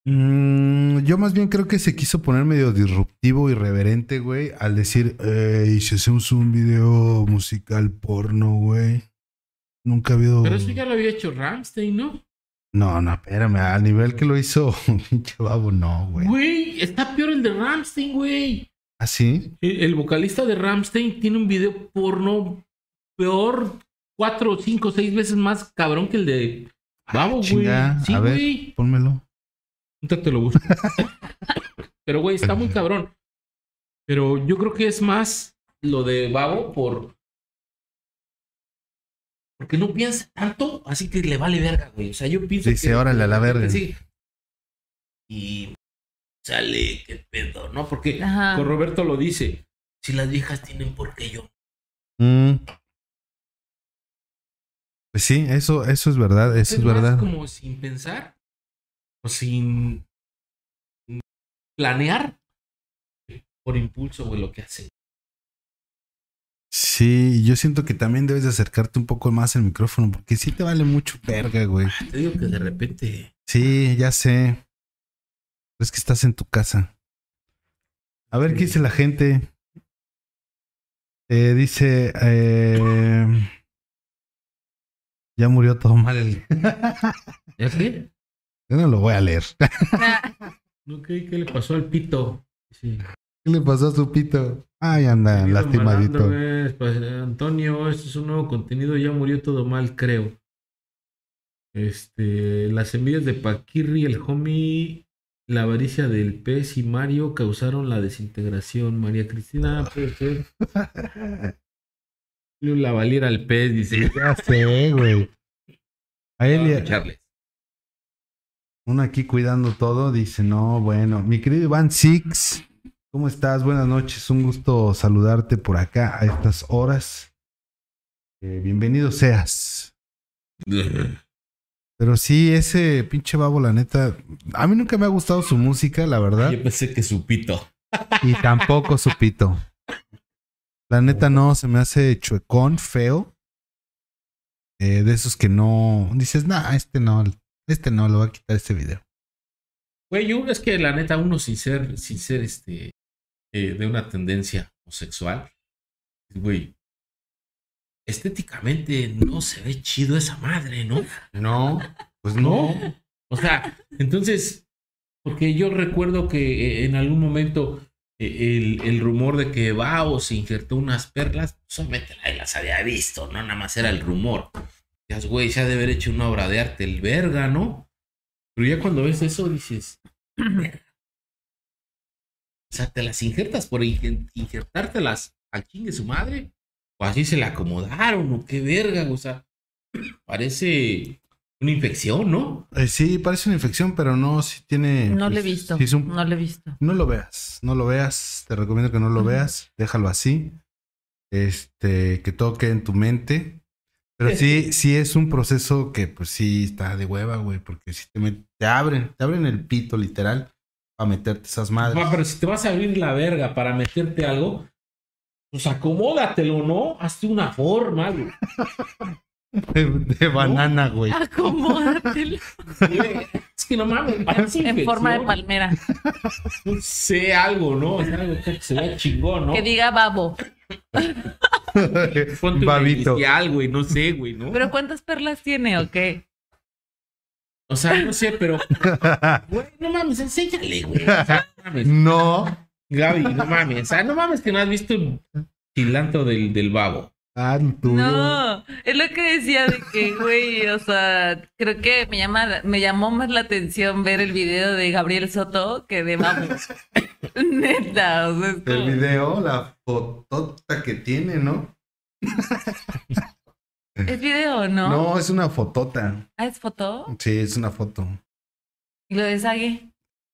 Mm, yo más bien creo que se quiso poner medio disruptivo, irreverente, güey, al decir, "Ey, si hacemos un video musical porno, güey. Nunca ha habido. Pero eso ya lo había hecho Ramstein, ¿no? No, no, espérame, al nivel que lo hizo pinche babo, no, güey. Güey, está peor el de Ramstein, güey. ¿Ah, sí? El, el vocalista de Ramstein tiene un video porno peor, cuatro, cinco, seis veces más cabrón que el de Babo, güey. Sí, güey. Pónmelo. Ahorita te lo busco. Pero, güey, está muy cabrón. Pero yo creo que es más lo de Babo por. Porque no piensa tanto, así que le vale verga, güey. O sea, yo pienso Dice, que. órale, a la verga. Sí. Y sale, qué pedo, ¿no? Porque Ajá. con Roberto lo dice. Si las viejas tienen por qué yo. Mm. Pues sí, eso, eso es verdad, eso es más verdad. como sin pensar sin planear por impulso, güey, lo que hace. Sí, yo siento que también debes de acercarte un poco más al micrófono, porque sí te vale mucho verga, güey. Te digo que de repente. Sí, ya sé. Pero es que estás en tu casa. A ver qué dice la gente. Eh, dice. eh, ya murió todo mal el. ¿Ya qué? Yo no lo voy a leer. No, ¿qué, le pasó al pito? Sí. ¿Qué le pasó a su pito? Ay, anda, lastimadito. pues, eh, Antonio, este es un nuevo contenido, ya murió todo mal, creo. Este, las envidias de Paquirri, el homie, la avaricia del pez y Mario causaron la desintegración. María Cristina, puede ser. La valiera al pez, dice. Ya sé, güey. A él a y- echarles. Uno aquí cuidando todo dice, no, bueno, mi querido Iván Six, ¿cómo estás? Buenas noches, un gusto saludarte por acá a estas horas. Eh, bienvenido seas. Pero sí, ese pinche babo, la neta, a mí nunca me ha gustado su música, la verdad, Yo pensé que su pito. y tampoco su pito. La neta no, se me hace chuecón, feo. Eh, de esos que no, dices, nah, este no, este no, lo voy a quitar este video. Güey, yo es que la neta, uno sin ser, sin ser este, eh, de una tendencia homosexual, güey, estéticamente no se ve chido esa madre, ¿no? No, pues No. O sea, entonces, porque yo recuerdo que eh, en algún momento eh, el, el rumor de que Bao se injertó unas perlas, solamente nadie las había visto, ¿no? Nada más era el rumor. Dices, güey, se ha de haber hecho una obra de arte el verga, ¿no? Pero ya cuando ves eso dices, "Verga". o sea, te las injertas por inje- injertártelas al chingue su madre, o así se la acomodaron, o qué verga, o sea, parece una infección, ¿no? Eh, sí, parece una infección, pero no, sí tiene. No lo he pues, visto. un- No lo he visto. No lo veas, no lo veas. Te recomiendo que no lo veas. Déjalo así. Este, que todo quede en tu mente. Pero sí, sí es un proceso que, pues sí, está de hueva, güey. Porque si te, met- te abren, te abren el pito, literal, para meterte esas madres. Ah, pero si te vas a abrir la verga para meterte algo, pues acomódatelo, ¿no? Hazte una forma, güey. De, de banana, güey. Acomódatelo. Es que no mames, en forma de palmera. No sé algo, ¿no? Sea, algo que se vea chingón, ¿no? Que diga babo. Ponte Babito. inicial, güey, no sé, güey, ¿no? ¿Pero cuántas perlas tiene o qué? O sea, no sé, pero, güey, no mames, enséñale, güey. O sea, no mames. no. Gaby, no mames. O sea, no mames que no has visto el cilantro del, del babo. Ah. No, es lo que decía de que, güey, o sea, creo que me llama, me llamó más la atención ver el video de Gabriel Soto que de Vamos. Neta, o sea, es El video, la fotota que tiene, ¿no? ¿Es video, ¿no? No, es una fotota. Ah, es foto. Sí, es una foto. Y lo de Sage.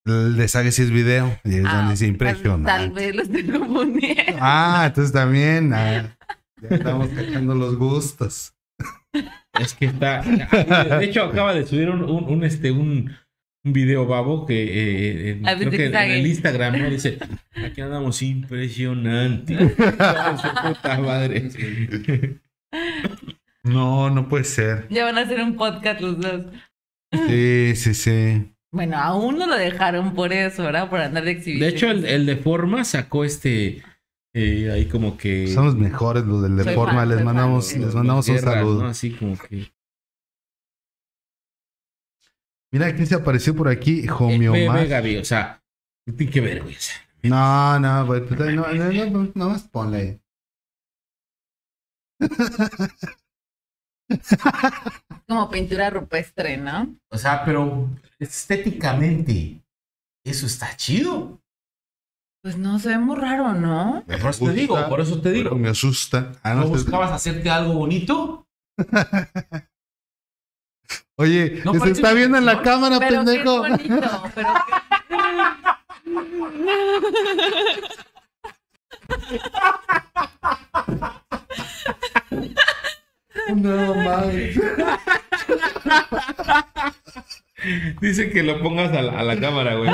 El de Sague sí es video. Y es Ah, donde dice Tal impresionante. vez lo estoy confundiendo. Ah, entonces también. ah, ya estamos cachando los gustos. Es que está. De hecho, acaba de subir un, un, un, este, un, un video babo que eh, en, A ver, creo ¿de que en el Instagram ¿no? dice: Aquí andamos impresionante. Su puta madre. No, no puede ser. Ya van a hacer un podcast los dos. Sí, sí, sí. Bueno, a uno lo dejaron por eso, ¿verdad? Por andar de exhibición. De hecho, el, el de forma sacó este. eh, ahí como que. Son los mejores los del Soy Deforma. fan, Les mandamos, fan. les mandamos un guerras, saludo. ¿no? Así como que. Mira, ¿quién se apareció por aquí? Eh, Homeomar. Gaby, o sea, ¿qué tiene que ver, güey? O sea, No, no, güey, pues, no, no, no, no, no más ponle. Como pintura rupestre, ¿no? O sea, pero estéticamente, eso está chido. Pues no, se ve muy raro, ¿no? Por eso te digo, por eso te digo. Pero me asusta. Ah, ¿No no, buscabas hacerte algo bonito? Oye, No se está viendo en la cámara, pero qué pendejo. bonito, pero No mames. Dice que lo pongas a la, a la cámara, güey.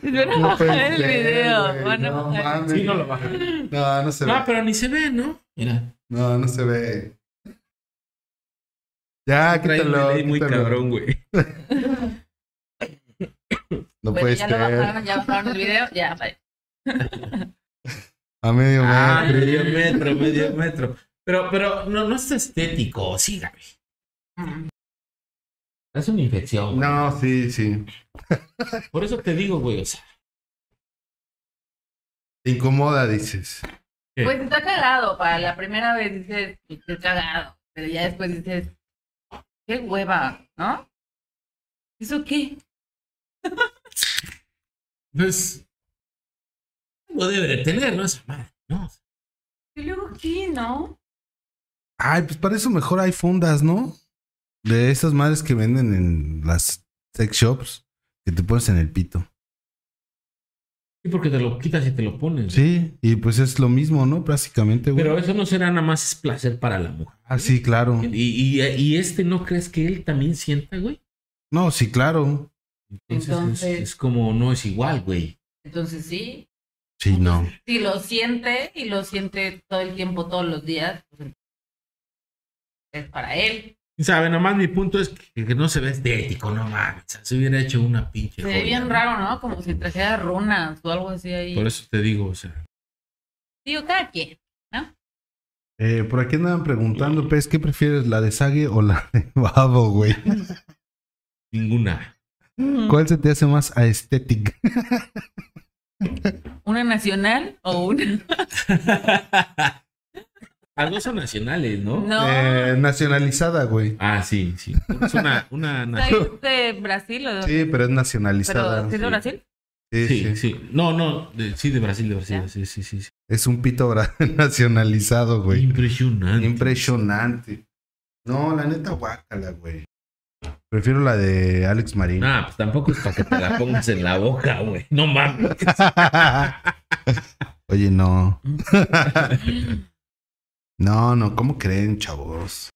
qué... Van a No bajar el video. Van a no bajar. mames. Sí, no lo baja. No, no se ve. No, pero ni se ve, ¿no? Mira, No, no se ve. Ya, trae un quítalo. delay muy quítalo. cabrón, güey. No Bueno, puede ya lo ser. bajaron, ya bajaron el video, ya, bye. A medio Ah, metro. medio metro, medio metro. Pero, pero no, no es estético, sí, Gaby. Mm. Es una infección. güey. No, sí, sí. Por eso te digo, güey, o sea. Te incomoda, dices. ¿qué? Pues está cagado, para la primera vez dices, qué cagado, pero ya después dices, qué hueva, ¿no? ¿Eso qué? Pues. Algo debe de tener, ¿no? Esa madre, ¿no? Y luego qué, ¿no? Ay, pues para eso mejor hay fundas, ¿no? De esas madres que venden en las sex shops que te pones en el pito. Sí, porque te lo quitas y te lo pones. Sí, y pues es lo mismo, ¿no? Prácticamente, güey. Pero eso no será nada más es placer para la mujer. Ah, sí, claro. Y, y, y este, ¿no crees que él también sienta, güey? No, sí, claro. Entonces, Entonces- es, es como, no es igual, güey. Entonces sí, Sí, no. si lo siente y lo siente todo el tiempo, todos los días, pues es para él. ¿Sabe? Nomás mi punto es que, que no se ve estético, no mames. Se hubiera hecho una pinche. Se ve joya, bien ¿no? raro, ¿no? Como si trajera runas o algo así ahí. Por eso te digo, o sea. Digo, cada quien. Eh, por aquí andaban preguntando, Pez, ¿qué prefieres, la de Sage o la de Babo, güey? Ninguna. ¿Cuál se te hace más aesthetic? ¿Una nacional o una? Las dos son nacionales, ¿no? No. Eh, nacionalizada, güey. Ah, sí, sí. Es una, una ¿Es nación. de Brasil o de Sí, pero es nacionalizada. ¿Pero ¿sí es de. Brasil? Sí, Sí, sí. sí. No, no. de- sí, de Brasil, de Brasil. Sí, sí, sí. sí. Es un pito nacionalizado, güey. Impresionante. Impresionante. No, la neta, guácala, güey. Prefiero la de Alex Marín. Nah, pues tampoco es para que te la pongas en la boca, güey. No mames. Oye, no. no, no, ¿cómo creen, chavos?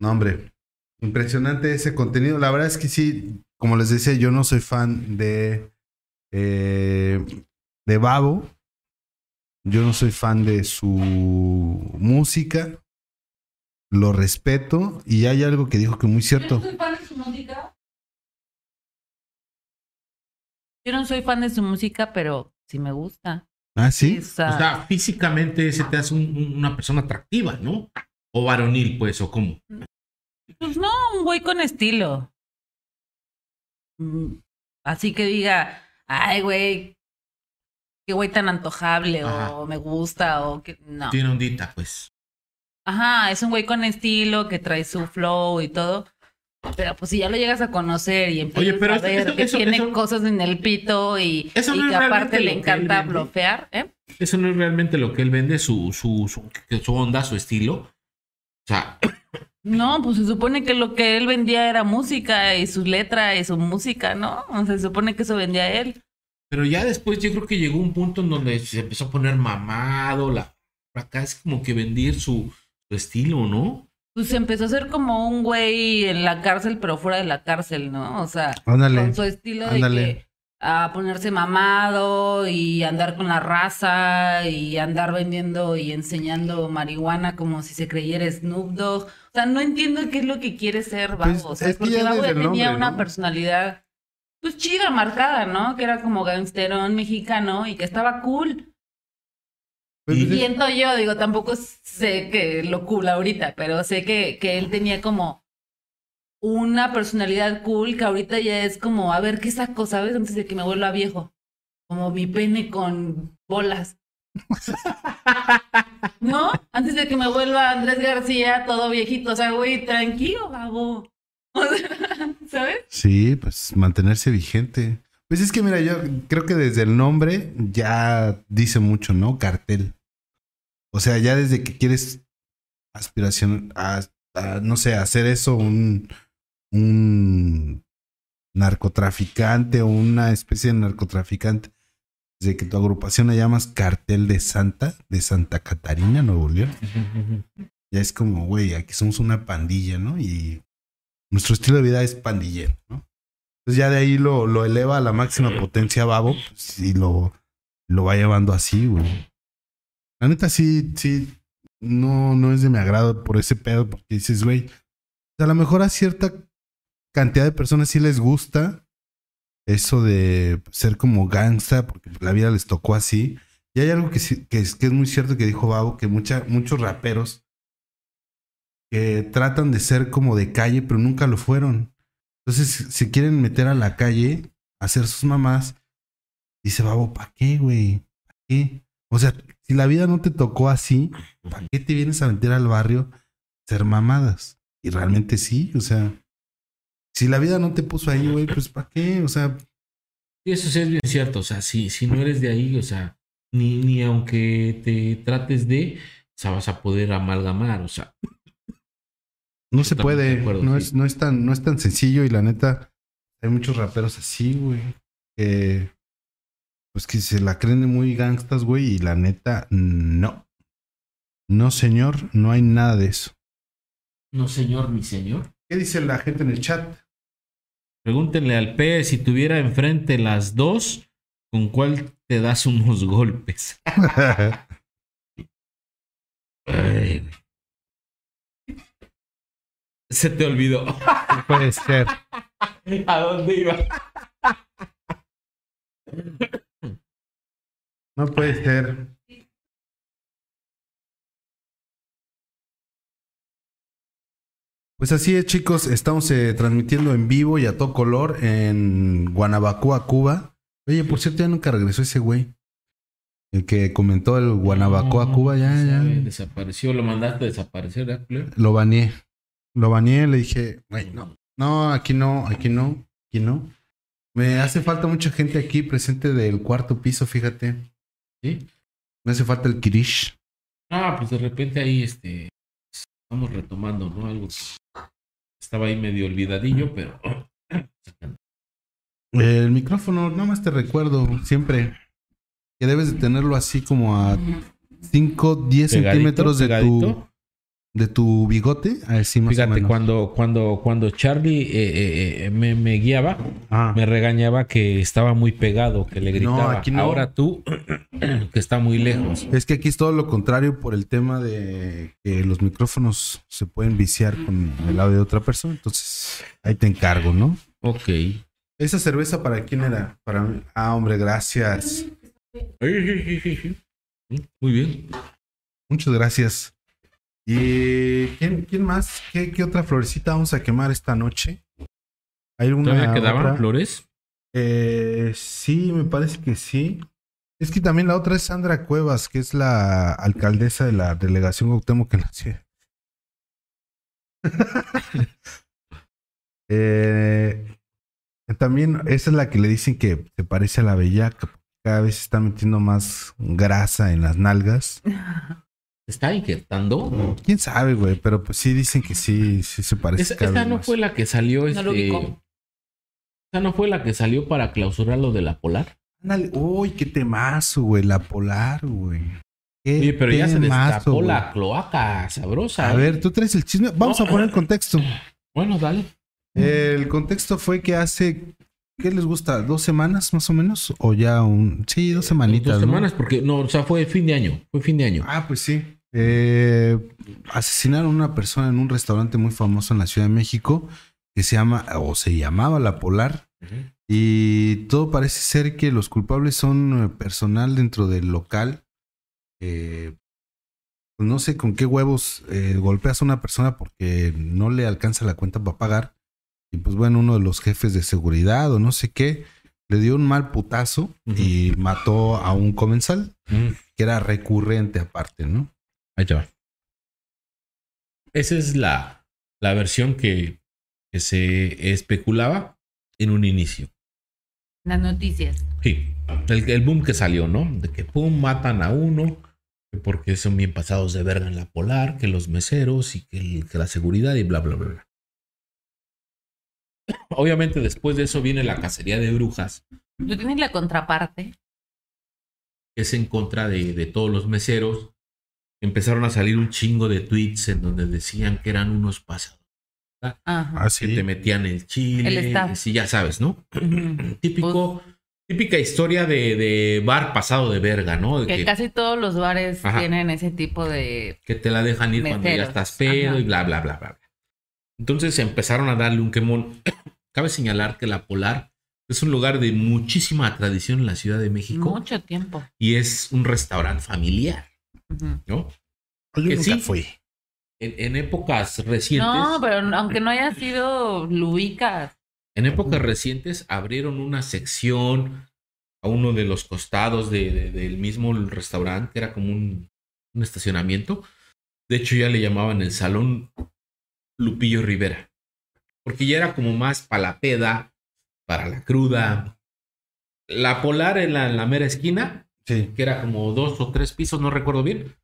No, hombre. Impresionante ese contenido. La verdad es que sí, como les decía, yo no soy fan de. eh, de Babo. Yo no soy fan de su música. Lo respeto. Y hay algo que dijo que muy cierto. Yo no soy fan de su música. Yo no soy fan de su música, pero sí me gusta. Ah, sí. O sea, O sea, físicamente se te hace un- un- una persona atractiva, ¿no? O varonil, pues, o cómo. pues no, un güey con estilo. Mm, Así que diga, ay, güey, qué güey tan antojable Ajá. o me gusta o que no. Tiene ondita, pues. Ajá, es un güey con estilo que trae su flow y todo. Pero pues si ya lo llegas a conocer y empiezas Oye, pero a eso- ver eso- que eso- tiene cosas en el pito y, no que aparte le encanta blofear, ¿eh? Eso no es realmente lo que él vende, su, su, su, su onda, su estilo. O sea, No, pues se supone que lo que él vendía era música y su letra y su música, ¿no? O sea, se supone que eso vendía él. pero ya después yo creo que llegó un punto en donde se empezó a poner mamado. La, acá es como que vender su, su estilo, ¿no? Pues empezó a ser como un güey en la cárcel, pero fuera de la cárcel, ¿no? O sea, Ándale. con su estilo ándale. de que a ponerse mamado y andar con la raza y andar vendiendo y enseñando marihuana como si se creyera Snoop Dogg. O sea, no entiendo qué es lo que quiere ser Babo. Pues, es que porque Babo tenía nombre, una ¿no? personalidad pues chida, marcada, ¿no? Que era como gangsterón mexicano y que estaba cool. Pues, pues, Siento yo, digo, tampoco sé que lo cool ahorita, pero sé que, que él tenía como una personalidad cool que ahorita ya es como, a ver, ¿qué saco, sabes? Antes de que me vuelva viejo. Como mi pene con bolas. ¿No? Antes de que me vuelva Andrés García, todo viejito. O sea, güey, tranquilo, babo. O sea, ¿Sabes? Sí, pues mantenerse vigente. Pues es que mira, yo creo que desde el nombre ya dice mucho, ¿no? Cartel. O sea, ya desde que quieres aspiración a, no sé, hacer eso un, un narcotraficante o una especie de narcotraficante, desde que tu agrupación la llamas Cartel de Santa, de Santa Catarina, Nuevo León, ya es como, güey, aquí somos una pandilla, ¿no? Y nuestro estilo de vida es pandillero, ¿no? Entonces ya de ahí lo, lo eleva a la máxima potencia Babo pues, y lo, lo va llevando así, güey. La neta sí, sí, no, no es de mi agrado por ese pedo, porque dices, güey, a lo mejor a cierta cantidad de personas sí les gusta eso de ser como gangsta, porque la vida les tocó así. Y hay algo que, sí- que, es, muy cierto que dijo Babo, que muchos raperos que tratan de ser como de calle, pero nunca lo fueron. Entonces se quieren meter a la calle, a hacer sus mamás. Dice Babo, ¿para qué, güey? ¿Para qué? O sea, si la vida no te tocó así, ¿para qué te vienes a meter al barrio a ser mamadas? Y realmente sí, o sea, si la vida no te puso ahí, güey, pues ¿para qué? O sea, Y eso sí es bien cierto. O sea, si, si no eres de ahí, o sea, ni, ni aunque te trates de, o sea, vas a poder amalgamar. O sea, no se puede, acuerdo, no, sí. es, no, es tan, no es tan sencillo y la neta, hay muchos raperos así, güey, que pues que se la creen de muy gangstas, güey, y la neta, no. No, señor, no hay nada de eso. no señor ni señor. ¿Qué dice la gente en el chat? Pregúntenle al P si tuviera enfrente las dos, ¿con cuál te das unos golpes? Ay. Se te olvidó. No puede ser. ¿A dónde iba? No puede ser. Pues así es, chicos. Estamos eh, transmitiendo en vivo y a todo color en Guanabacoa, Cuba. Oye, por cierto, ya nunca regresó ese güey. El que comentó el Guanabacoa, No, Cuba, ya, ya. Desapareció, lo mandaste a desaparecer, ¿verdad, culero? Lo baneé. Lo baneé, le dije, güey, no. No, aquí no, aquí no, aquí no. Me hace falta mucha gente aquí presente del cuarto piso, fíjate. ¿Sí? Me hace falta el Kirish. Ah, pues de repente ahí, este, estamos retomando, ¿no? Algo que estaba ahí medio olvidadillo, pero El micrófono, nada más te recuerdo siempre que debes de tenerlo así como a 5, 10 pegadito, centímetros de tu. De tu bigote. Así más o Fíjate, menos. cuando, cuando, cuando Charlie eh, eh, eh, me, me guiaba, Ah, me regañaba que estaba muy pegado, que le No, gritaba. aquí no. Ahora tú, que está muy lejos. Es que aquí es todo lo contrario por el tema de que los micrófonos se pueden viciar con el audio de otra persona. Entonces, ahí te encargo, ¿no? Ok. ¿Esa cerveza para quién era? Para mí. Ah, hombre, gracias. Muy bien. Muchas gracias. ¿Y quién, quién más? ¿Qué, qué otra florecita vamos a quemar esta noche? ¿Hay alguna ¿Todavía quedaban otra? flores? Eh, sí, me parece que sí. Es que también la otra es Sandra Cuevas, que es la alcaldesa de la delegación Cuauhtémoc en la ciudad. Eh, también esa es la que le dicen que se parece a la bellaca. Cada vez se está metiendo más grasa en las nalgas. ¿Se está injertando? Quién sabe, güey, pero pues sí dicen que sí, sí se parece. Esa vez no más. fue la que salió, No este... ubico. Esa no fue la que salió para clausurar lo de la polar. Ándale, Uy, qué temazo, güey, la polar, güey. Oye, pero ya se destapó güey. la cloaca sabrosa. A ¿eh? ver, tú traes el chisme. Vamos a poner el contexto. Bueno, dale. El contexto fue que hace, ¿qué les gusta? ¿Dos semanas más o menos? ¿O ya un... Sí, dos semanitas. Dos ¿no? semanas, porque no, o sea, fue fin de año. Fue fin de año. Ah, pues sí. Eh, asesinaron a una persona en un restaurante muy famoso en la Ciudad de México que se llama, o se llamaba La Polar. Y todo parece ser que los culpables son eh, personal dentro del local. Eh, pues no sé con qué huevos eh, golpeas a una persona porque no le alcanza la cuenta para pagar. Y pues bueno, uno de los jefes de seguridad o no sé qué le dio un mal putazo y mató a un comensal que era recurrente aparte, ¿no? Ahí te va. Esa es la, la versión que, que se especulaba en un inicio. Las noticias. Sí, el, el boom que salió, ¿no? De que pum, matan a uno, que porque son bien pasados de verga en la polar, que los meseros y que, el- que la seguridad y bla, bla, bla, bla. Obviamente después de eso viene la cacería de brujas, Tú tienes la contraparte. es en contra de, de todos los meseros. Empezaron a salir un chingo de tweets en donde decían que eran unos pasados, Ajá. Ah, que te metían el chile, El sí, ya sabes, ¿no? Típico, típica historia de, de bar pasado de verga, ¿no? De Que que, casi todos los bares Ajá. tienen ese tipo de. que te la dejan ir cuando ya estás pedo Ajá. y bla, bla, bla, bla, bla. Entonces empezaron a darle un quemón. Cabe señalar que la Polar es un lugar de muchísima tradición en la Ciudad de México Mucho tiempo. y es un restaurante familiar, ¿no? Yo Que nunca sí. fui. En, en épocas recientes, No, pero aunque no haya sido, lo ubicas. en épocas recientes abrieron una sección a uno de los costados de- de- del mismo restaurante, que era como un, un estacionamiento. De hecho, ya le llamaban el Salón Lupillo Rivera. Porque ya era como más para la peda, para la cruda. La polar en la, en la mera esquina, Sí. que era como dos o tres pisos, no recuerdo bien.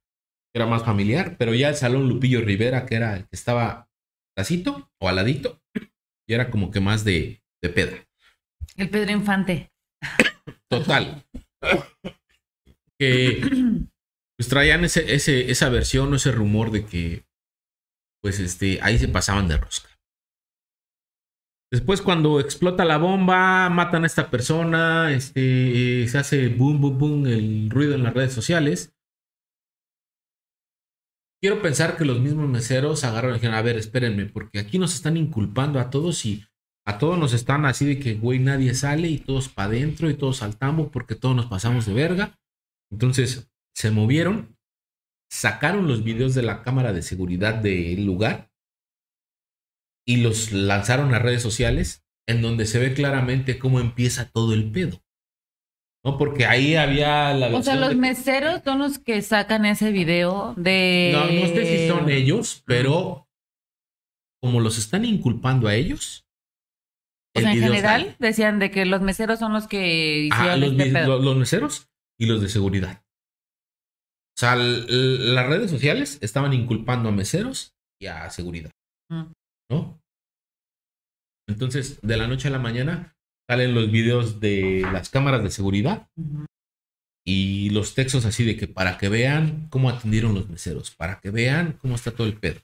Era más familiar, pero ya el Salón Lupillo Rivera, que era el que estaba tacito o aladito, y era como que más de, de peda. El Pedro Infante. Total. Que pues traían ese, ese, esa versión o ese rumor de que pues este, ahí se pasaban de rosca. Después cuando explota la bomba, matan a esta persona, este, se hace boom, boom, boom el ruido en las redes sociales. Quiero pensar que los mismos meseros agarraron y dijeron, a ver, espérenme, porque aquí nos están inculpando a todos y a todos nos están así de que, güey, nadie sale y todos para adentro y todos saltamos porque todos nos pasamos de verga. Entonces se movieron, sacaron los videos de la cámara de seguridad del lugar y los lanzaron a redes sociales en donde se ve claramente cómo empieza todo el pedo. ¿No? Porque ahí había la O sea, los de- meseros son los que sacan ese video de. No, no sé si son ellos, pero como los están inculpando a ellos. O sea, en general sale. decían de que los meseros son los que hicieron Ah, los, este pedo. los meseros y los de seguridad. O sea, las redes sociales estaban inculpando a meseros y a seguridad. Mm. ¿No? Entonces, de la noche a la mañana salen los videos de las cámaras de seguridad y los textos así de que para que vean cómo atendieron los meseros, para que vean cómo está todo el pedo.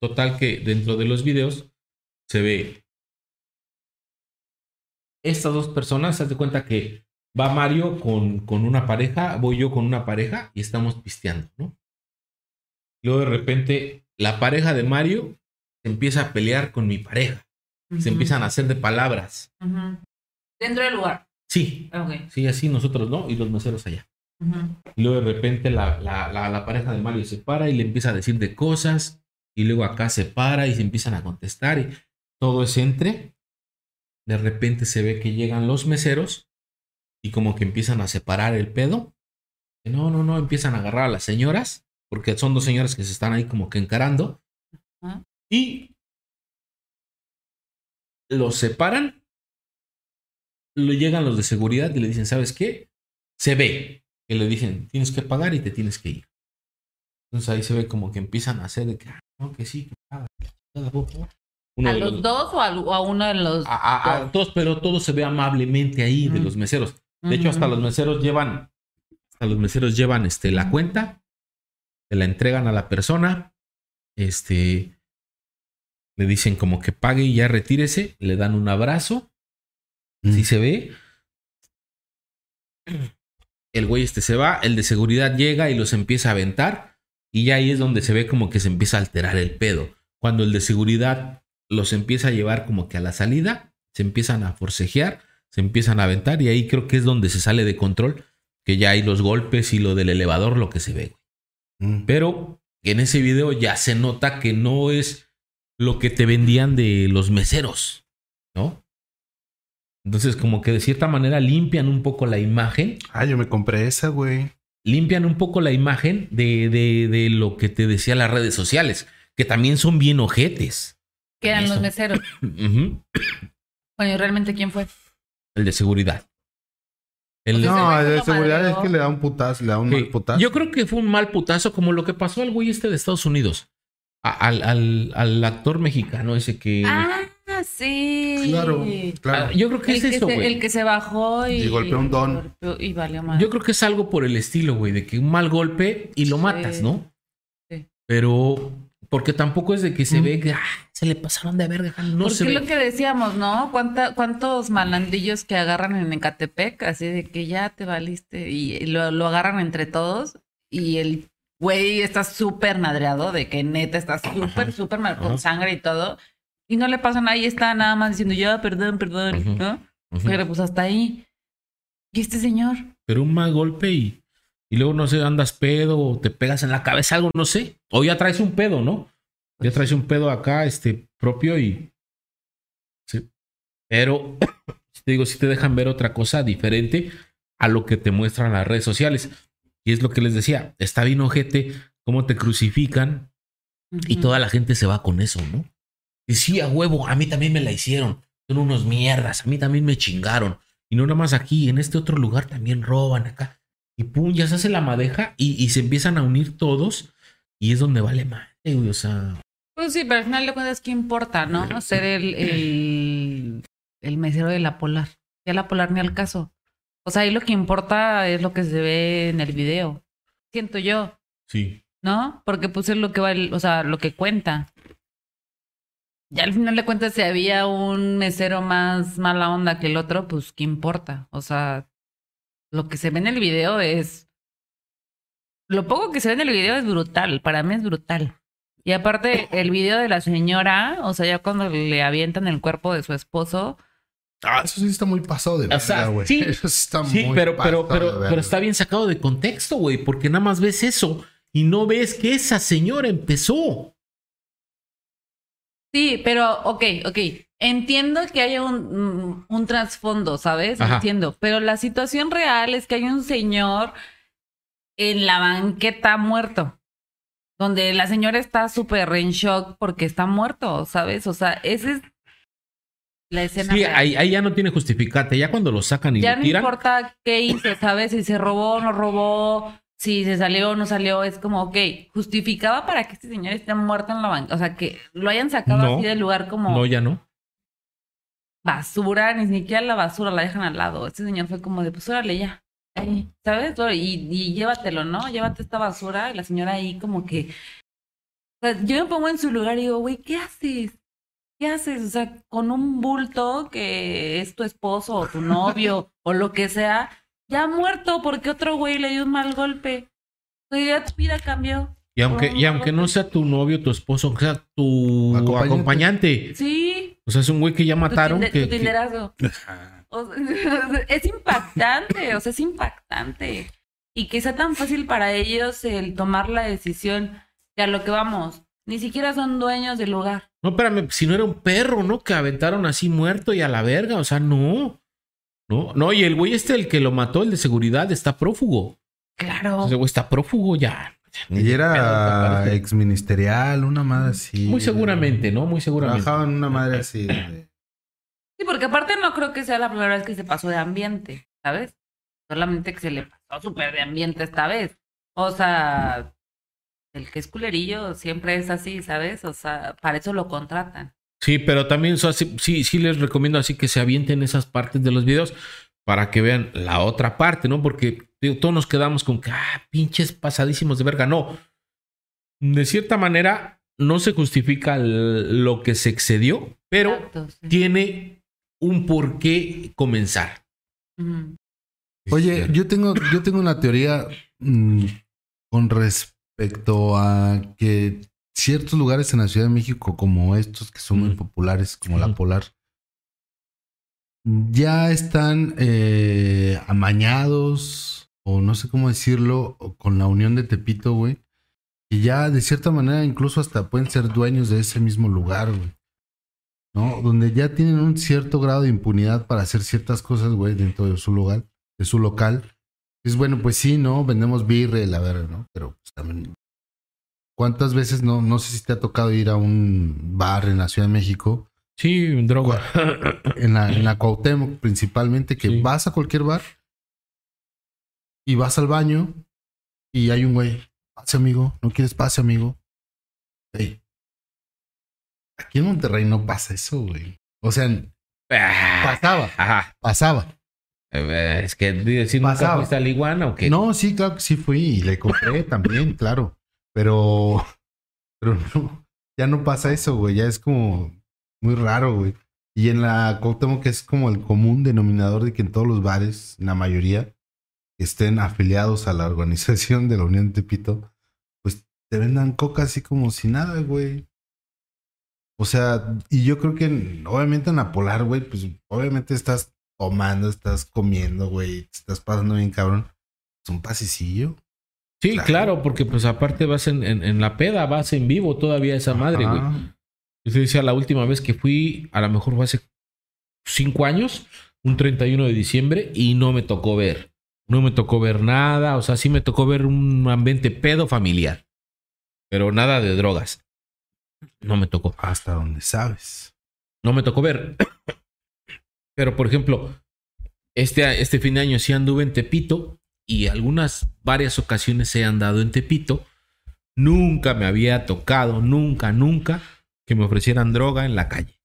Total que dentro de los videos se ve estas dos personas, haz de cuenta que va Mario con, con una pareja, voy yo con una pareja y estamos pisteando, ¿no? Luego de repente la pareja de Mario se empieza a pelear con mi pareja, se empiezan a hacer de palabras. Dentro del lugar. Sí, Ok. sí, así nosotros, ¿no? Y los meseros allá. Y luego de repente la, la, la, la pareja de Mario se para y le empieza a decir de cosas. Y luego acá se para y se empiezan a contestar. Y todo es entre. De repente se ve que llegan los meseros y como que empiezan a separar el pedo. No, no, no, empiezan a agarrar a las señoras, porque son dos señoras que se están ahí como que encarando. Y los separan. Lo llegan los de seguridad y le dicen, ¿sabes qué? Se ve. Que le dicen, tienes que pagar y te tienes que ir. Entonces ahí se ve como que empiezan a hacer de que, "Ah, no, que sí, que paga. Uno ¿A los dos o a, o a uno de los a, a- a todos, pero todo se ve amablemente ahí de los meseros. De hecho, hasta los meseros llevan, hasta los meseros llevan este, la cuenta, se la entregan a la persona, este, le dicen como que pague y ya retírese, le dan un abrazo, así Mm. se ve. El güey este se va, el de seguridad llega y los empieza a aventar y ya ahí es donde se ve como que se empieza a alterar el pedo. Cuando el de seguridad los empieza a llevar como que a la salida, se empiezan a forcejear, se empiezan a aventar y ahí creo que es donde se sale de control, que ya hay los golpes y lo del elevador, lo que se ve. Mm. Pero en ese video ya se nota que no es lo que te vendían de los meseros, ¿no? Entonces como que de cierta manera limpian un poco la imagen, Ah, yo me compré esa, güey. limpian un poco la imagen de, de, de lo que te decía las redes sociales, que también son bien ojetes. que eran los meseros. Bueno, ¿y realmente quién fue? El de seguridad. El- Pues No, el de seguridad es que le da un putazo, le da un mal putazo. yo creo que fue un mal putazo como lo que pasó al güey este de Estados Unidos. A- al, al, al actor mexicano ese que... Ah, sí. Claro, claro. Ah, yo creo que El es que, eso, se, güey. el que se bajó y, Y golpeó un don. golpeó Y valió mal. Yo creo que es algo por el estilo, güey, de que un mal golpe y lo Sí. matas, ¿no? Sí. Pero porque tampoco es de que se Mm. ve que ah, se le pasaron de verga, no Porque se es ve. lo que decíamos, ¿no? ¿Cuánta, ¿Cuántos malandillos que agarran en Ecatepec? Así de que ya te valiste y lo, lo agarran entre todos y el güey está súper madreado de que neta está súper, súper mal con sangre y todo. Y no le pasa nada y está nada más diciendo ya, perdón, perdón. ¿no? Pero pues hasta ahí. ¿Y este señor? Pero un mal golpe y, y luego no sé, andas pedo o te pegas en la cabeza algo, no sé. O ya traes un pedo, ¿no? Ya traes un pedo acá, este, propio y. Sí. Pero, te digo, si te dejan ver otra cosa diferente a lo que te muestran las redes sociales. Y es lo que les decía, está bien ojete, cómo te crucifican y toda la gente se va con eso, ¿no? Y sí, a huevo, a mí también me la hicieron. Son unos mierdas, a mí también me chingaron. Y no nada más aquí, en este otro lugar también roban acá. Y pum, ya se hace la madeja y, y se empiezan a unir todos. Y es donde vale más, güey. O sea, Pues sí, pero al final de cuentas, ¿qué importa, no? Ser el, el, el mesero de la Polar. Ya la Polar ni al caso. O sea, ahí lo que importa es lo que se ve en el video. Siento yo, sí. ¿no? Porque pues es lo que va, el- o sea, lo que cuenta. Ya al final de cuentas, si había un mesero más mala onda que el otro, pues ¿qué importa? O sea, lo que se ve en el video es... Lo poco que se ve en el video es brutal, para mí es brutal. Y aparte, el video de la señora, o sea, ya cuando le avientan el cuerpo de su esposo, Ah, eso sí está muy pasado de verga, güey. sí. Eso sí está Sí, muy pero, pero, pasado pero, de verga. pero está bien sacado de contexto, güey. Porque nada más ves eso y no ves que esa señora empezó. Sí, pero ok, ok. Entiendo que haya un, un trasfondo, ¿sabes? Ajá. Entiendo. Pero la situación real es que hay un señor en la banqueta muerto. Donde la señora está súper en shock porque está muerto, ¿sabes? O sea, esa es la escena. Sí, ahí, ahí ya no tiene justificante. Ya cuando lo sacan y ya lo no tiran. importa qué hizo, ¿sabes? Si se robó o no robó, si se salió o no salió, es como, ok, justificaba para que este señor esté muerto en la banca. O sea, que lo hayan sacado No. así del lugar como No, ya no. basura, ni siquiera la basura la dejan al lado. Este señor fue como de, pues órale ya. ¿Sabes? Y, y llévatelo, ¿no? Llévate esta basura. Y la señora ahí como que... O sea, yo me pongo en su lugar y digo, güey, ¿qué haces? ¿Qué haces? O sea, con un bulto que es tu esposo o tu novio o lo que sea, ya muerto porque otro güey le dio un mal golpe. O sea, ya tu vida cambió. Y aunque, y aunque no sea tu novio, tu esposo, aunque sea tu Acompañante. acompañante. Sí. O sea, es un güey que ya tu mataron. tinde- que, tu que-. O sea, es impactante, o sea, es impactante. Y que sea tan fácil para ellos el tomar la decisión de a lo que vamos. Ni siquiera son dueños del lugar. No, espérame, si no era un perro, ¿no? Que aventaron así muerto y a la verga. O sea, no. ¿No? No, y el güey este, el que lo mató, el de seguridad, está prófugo. Claro. Ese güey está prófugo ya. Y era exministerial, una madre así. Muy seguramente, ¿no? Muy seguramente. Trabajaba en una madre así. de- Sí, porque aparte no creo que sea la primera vez que se pasó de ambiente, ¿sabes? Solamente que se le pasó súper de ambiente esta vez. O sea, el que es culerillo siempre es así, ¿sabes? O sea, para eso lo contratan. Sí, pero también o sea, sí, sí, sí les recomiendo así que se avienten esas partes de los videos para que vean la otra parte, ¿no? Porque digo, todos nos quedamos con que, ah, pinches pasadísimos de verga. No. De cierta manera, no se justifica lo que se excedió, pero Exacto, sí. tiene un por qué comenzar. Oye, yo tengo, yo tengo una teoría mm, con respecto a que ciertos lugares en la Ciudad de México, como estos que son muy populares, como la. Polar, ya están eh, amañados, o no sé cómo decirlo, con la unión de Tepito, güey. Y ya de cierta manera incluso hasta pueden ser dueños de ese mismo lugar, güey. ¿No? Donde ya tienen un cierto grado de impunidad para hacer ciertas cosas, güey, dentro de su lugar, de su local. Es bueno, pues sí, ¿no? Vendemos birre, la verdad, ¿no? Pero pues también. ¿Cuántas veces no? No sé si te ha tocado ir a un bar en la Ciudad de México, Sí, droga. en la, en la Cuauhtémoc principalmente, que Sí. vas a cualquier bar y vas al baño y hay un güey. Pase, amigo. ¿No quieres pase, amigo? Ey. Aquí en Monterrey no pasa eso, güey. O sea, pasaba, Ajá. pasaba. Eh, Es que decir nunca Pasaba. fuiste a la iguana o qué. No, sí, claro que sí fui y le compré también, claro. Pero, pero no, ya no pasa eso, güey. Ya es como muy raro, güey. Y en la Cuauhtémoc que es como el común denominador de que en todos los bares, la mayoría, estén afiliados a la organización de la Unión de Tepito, pues te vendan coca así como si nada, güey. O sea, y yo creo que en- obviamente en la Polar, güey, pues obviamente estás tomando, estás comiendo, güey, te estás pasando bien cabrón. Es un pasecillo. Sí, Claro. claro, porque pues aparte vas en, en- en la peda, vas en vivo todavía esa madre, güey. Yo te decía, la última vez que fui, a lo mejor fue hace cinco años, un 31 de diciembre, y no me tocó ver. No me tocó ver nada, o sea, sí me tocó ver un ambiente pedo familiar, pero nada de drogas. No me tocó. Hasta donde sabes. No me tocó ver. Pero, por ejemplo, este, este fin de año sí anduve en Tepito y algunas, varias ocasiones se han dado en Tepito. Nunca me había tocado, nunca, nunca que me ofrecieran droga en la calle.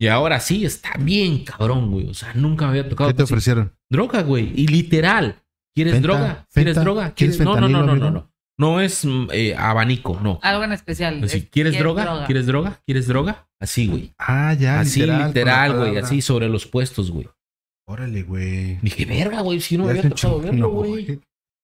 Y ahora sí, está bien cabrón, güey. O sea, nunca me había tocado. ¿Qué te así. ofrecieron? Droga, güey. Y literal. ¿Quieres droga? ¿Quieres droga? ¿Quieres. No, no, no, no, no? No. Es mm, eh, abanico, no. Algo en especial. Así, es- ¿Quieres droga? ¿Quieres droga? ¿Quieres droga? Así, güey. Ah, ya, Así, literal. güey. Así sobre los puestos, güey. Órale, güey. Dije, verga, güey. Si no me había tocado verlo, no, güey.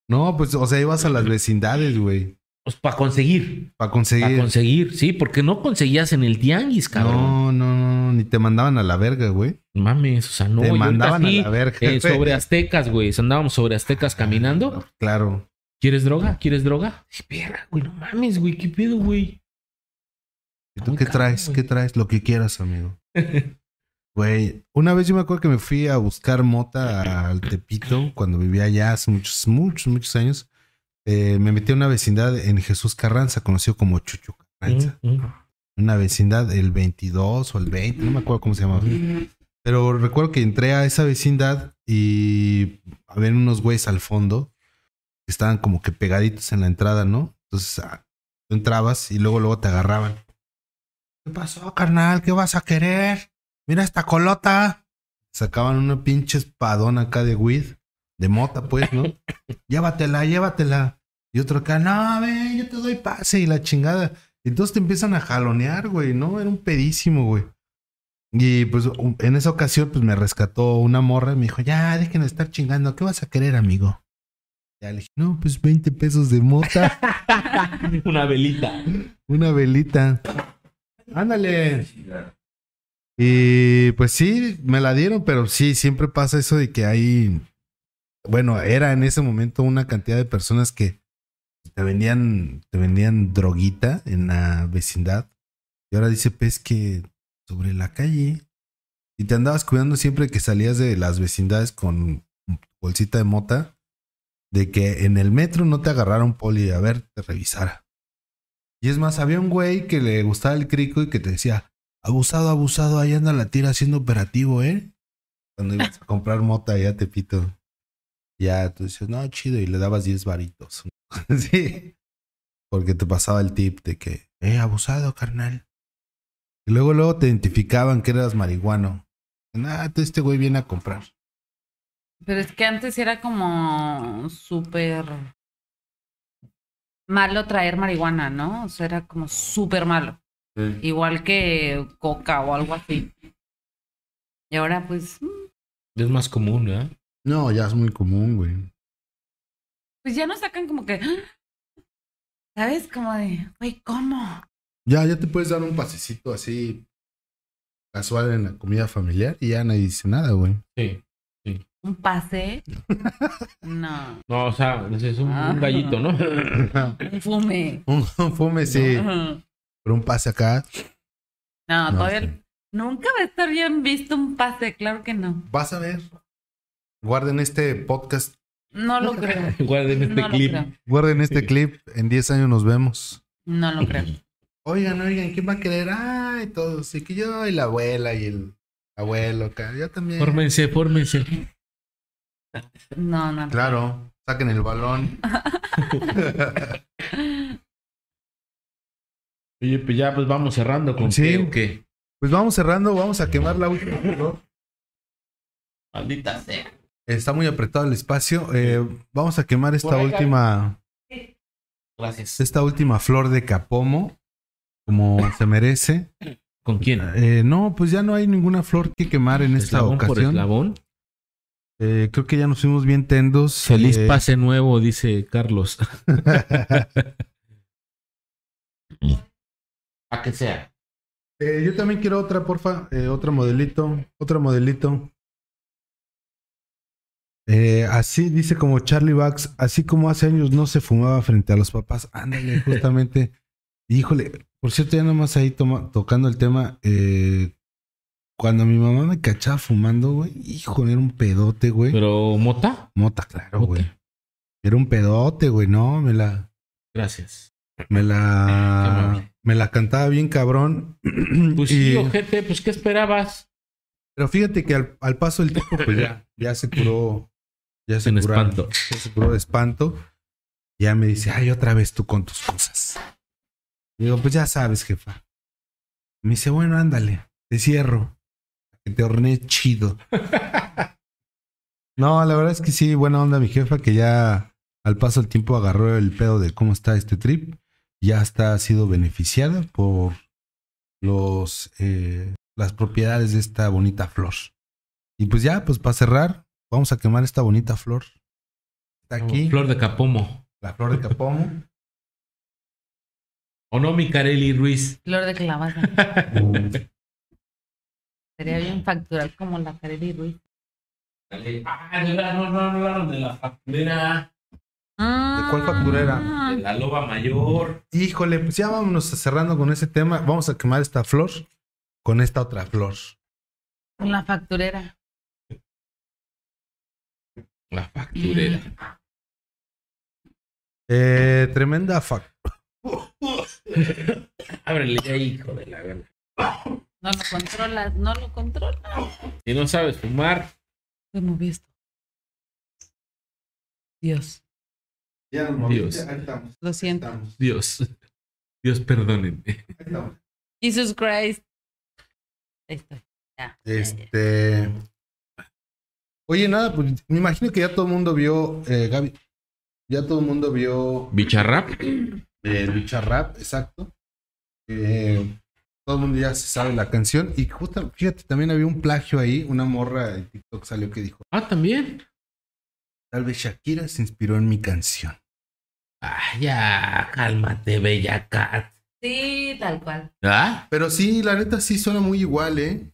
No, pues, o sea, ibas a las vecindades, güey. Pues para conseguir. Para Para conseguir. conseguir. Sí, porque no conseguías en el tianguis, cabrón. No, no, no, ni te mandaban a la verga, güey. Mames, o sea, no. te mandaban sí, a la verga. eh, sobre aztecas, güey. Andábamos sobre aztecas caminando. Claro. ¿Quieres droga? ¿Quieres droga? Verga, güey. No mames, güey. ¿Qué pedo, güey? ¿Y tú qué traes? güey. ¿Qué traes? Lo que quieras, amigo. Güey, una vez yo me acuerdo que me fui a buscar mota al Tepito cuando vivía allá hace muchos, muchos, muchos años. Eh, me metí a una vecindad en Jesús Carranza, conocido como Chucho Carranza. Mm, mm. Una vecindad el 22 o el 20, no me acuerdo cómo se llamaba. Pero recuerdo que entré a esa vecindad y había unos güeyes al fondo que estaban como que pegaditos en la entrada, ¿no? Entonces ah, tú entrabas y luego luego te agarraban. ¿Qué pasó, carnal? ¿Qué vas a querer? Mira esta colota. Sacaban una pinche espadón acá de weed, de mota, pues, ¿no? llévatela, llévatela. Y otro acá, no, ven, yo te doy pase y la chingada. Y entonces te empiezan a jalonear, güey, ¿no? Era un pedísimo, güey. Y pues en esa ocasión, pues me rescató una morra y me dijo, ya, dejen de estar chingando, ¿qué vas a querer, amigo? Ya le dije, no, pues 20 pesos de mota, Una velita. una velita. Ándale. Y pues sí, me la dieron, pero sí, siempre pasa eso de que hay, bueno, era en ese momento una cantidad de personas que te vendían, te vendían droguita en la vecindad. Y ahora dice, pues que sobre la calle, y te andabas cuidando siempre que salías de las vecindades con bolsita de mota, de que en el metro no te agarrara un poli a ver, te revisara. Y es más, había un güey que le gustaba el crico y que te decía, abusado, abusado, ahí anda la tira haciendo operativo, ¿eh? Cuando ibas a comprar mota, ya te pito. Ya tú dices, no, chido, y le dabas 10 varitos. sí. Porque te pasaba el tip de que, eh, abusado, carnal. Y luego, luego te identificaban que eras marihuano. Ah, este güey viene a comprar. Pero es que antes era como súper malo traer marihuana, ¿no? O sea, era como súper malo. Igual que coca o algo así. Y ahora, pues, mm, Es más común, ¿verdad? No, ya es muy común, güey. pues ya nos sacan como que. ¿Sabes? Como de, güey, ¿cómo? Ya, ya te puedes dar un pasecito así casual en la comida familiar y ya nadie dice nada, güey. Sí. ¿Un pase? No. No, o sea, es un, Ah. un gallito, ¿no? Un fume. Un fume, sí. Pero un pase acá. No, No, todavía. sí. Nunca va a estar bien visto un pase, claro que no. Vas a ver. Guarden este podcast. No lo creo. Guarden este No clip. Guarden este Sí. clip. En 10 años nos vemos. No lo creo. Oigan, oigan, ¿quién va a querer? Ay, todos. Sí, que yo y la abuela y el abuelo acá. Yo también. Fórmense, fórmense. No, no. Claro. Saquen el balón. Oye, pues ya pues vamos cerrando con Sí. qué o qué. Pues vamos cerrando. Vamos a quemar la última flor. Maldita sea. Está muy apretado el espacio. Eh, vamos a quemar esta ahí, última. Gracias. Esta última flor de capomo. Como se merece. ¿Con quién? Eh, no, pues ya no hay ninguna flor que quemar en esta Eslabón por ocasión. eslabón. Eh, creo que ya nos fuimos bien tendos. Feliz Eh, pase nuevo, dice Carlos. A que sea. Eh, yo también quiero otra, porfa. Eh, otro modelito. Otro modelito. Eh, así dice como Charlie Bucks, así como hace años no se fumaba frente a los papás. Ándale, justamente. Híjole, por cierto, ya nomás ahí toma- tocando el tema. eh, cuando mi mamá me cachaba fumando, güey, híjole, era un pedote, güey. Pero Mota, Mota, claro, Mota. güey. Era un pedote, güey, no, me la, gracias. me la, me la cantaba bien cabrón. Pues Y- sí, ojete, pues ¿qué esperabas? Pero fíjate que al, al paso del tiempo, pues ya, ya se curó. Ya se curó. espanto. Ya se curó de espanto. Ya me dice, ay, otra vez tú con tus cosas. Digo, pues ya sabes, jefa. Me dice, bueno, ándale, te cierro. Que te horneé chido. no, la verdad es que sí, buena onda mi jefa, que ya al paso del tiempo agarró el pedo de cómo está este trip. Ya está ha sido beneficiada por los eh, las propiedades de esta bonita flor. Y pues ya, pues para cerrar, vamos a quemar esta bonita flor. Está aquí, Flor de Capomo. la flor de capomo. ¿O no, mi Carely Ruiz? Flor de calabaza. Sería bien facturar como la Carely Ruiz. Ah, no, no, no hablaron de la facturera. ¿De cuál facturera? De la loba mayor. Híjole, pues ya vámonos cerrando con ese tema. Vamos a quemar esta flor con esta otra flor. Con la facturera. La facturera. Eh, tremenda fac. Ábrele ya, hijo de la gana. No lo controlas, no lo controlas. Si no sabes fumar, ¿Cómo visto? Dios, Ya nos Dios. Ahí estamos. lo siento. estamos, Dios. Dios perdónenme. ahí estamos. Jesus Christ. Ahí estoy. Ya. ya, ya. Este. Oye, nada, pues me imagino que ya todo el mundo vio, eh, Gaby. Ya todo el mundo vio Bicharrap. el Bicharrap, exacto. Eh, todo el mundo ya se sabe la canción. Y justo, fíjate, también había un plagio ahí. Una morra en TikTok salió que dijo: Ah, también. Tal vez Shakira se inspiró en mi canción. Ah, ya, cálmate, bella cat. Sí, tal cual. ¿Ah? Pero sí, la neta sí suena muy igual, ¿eh?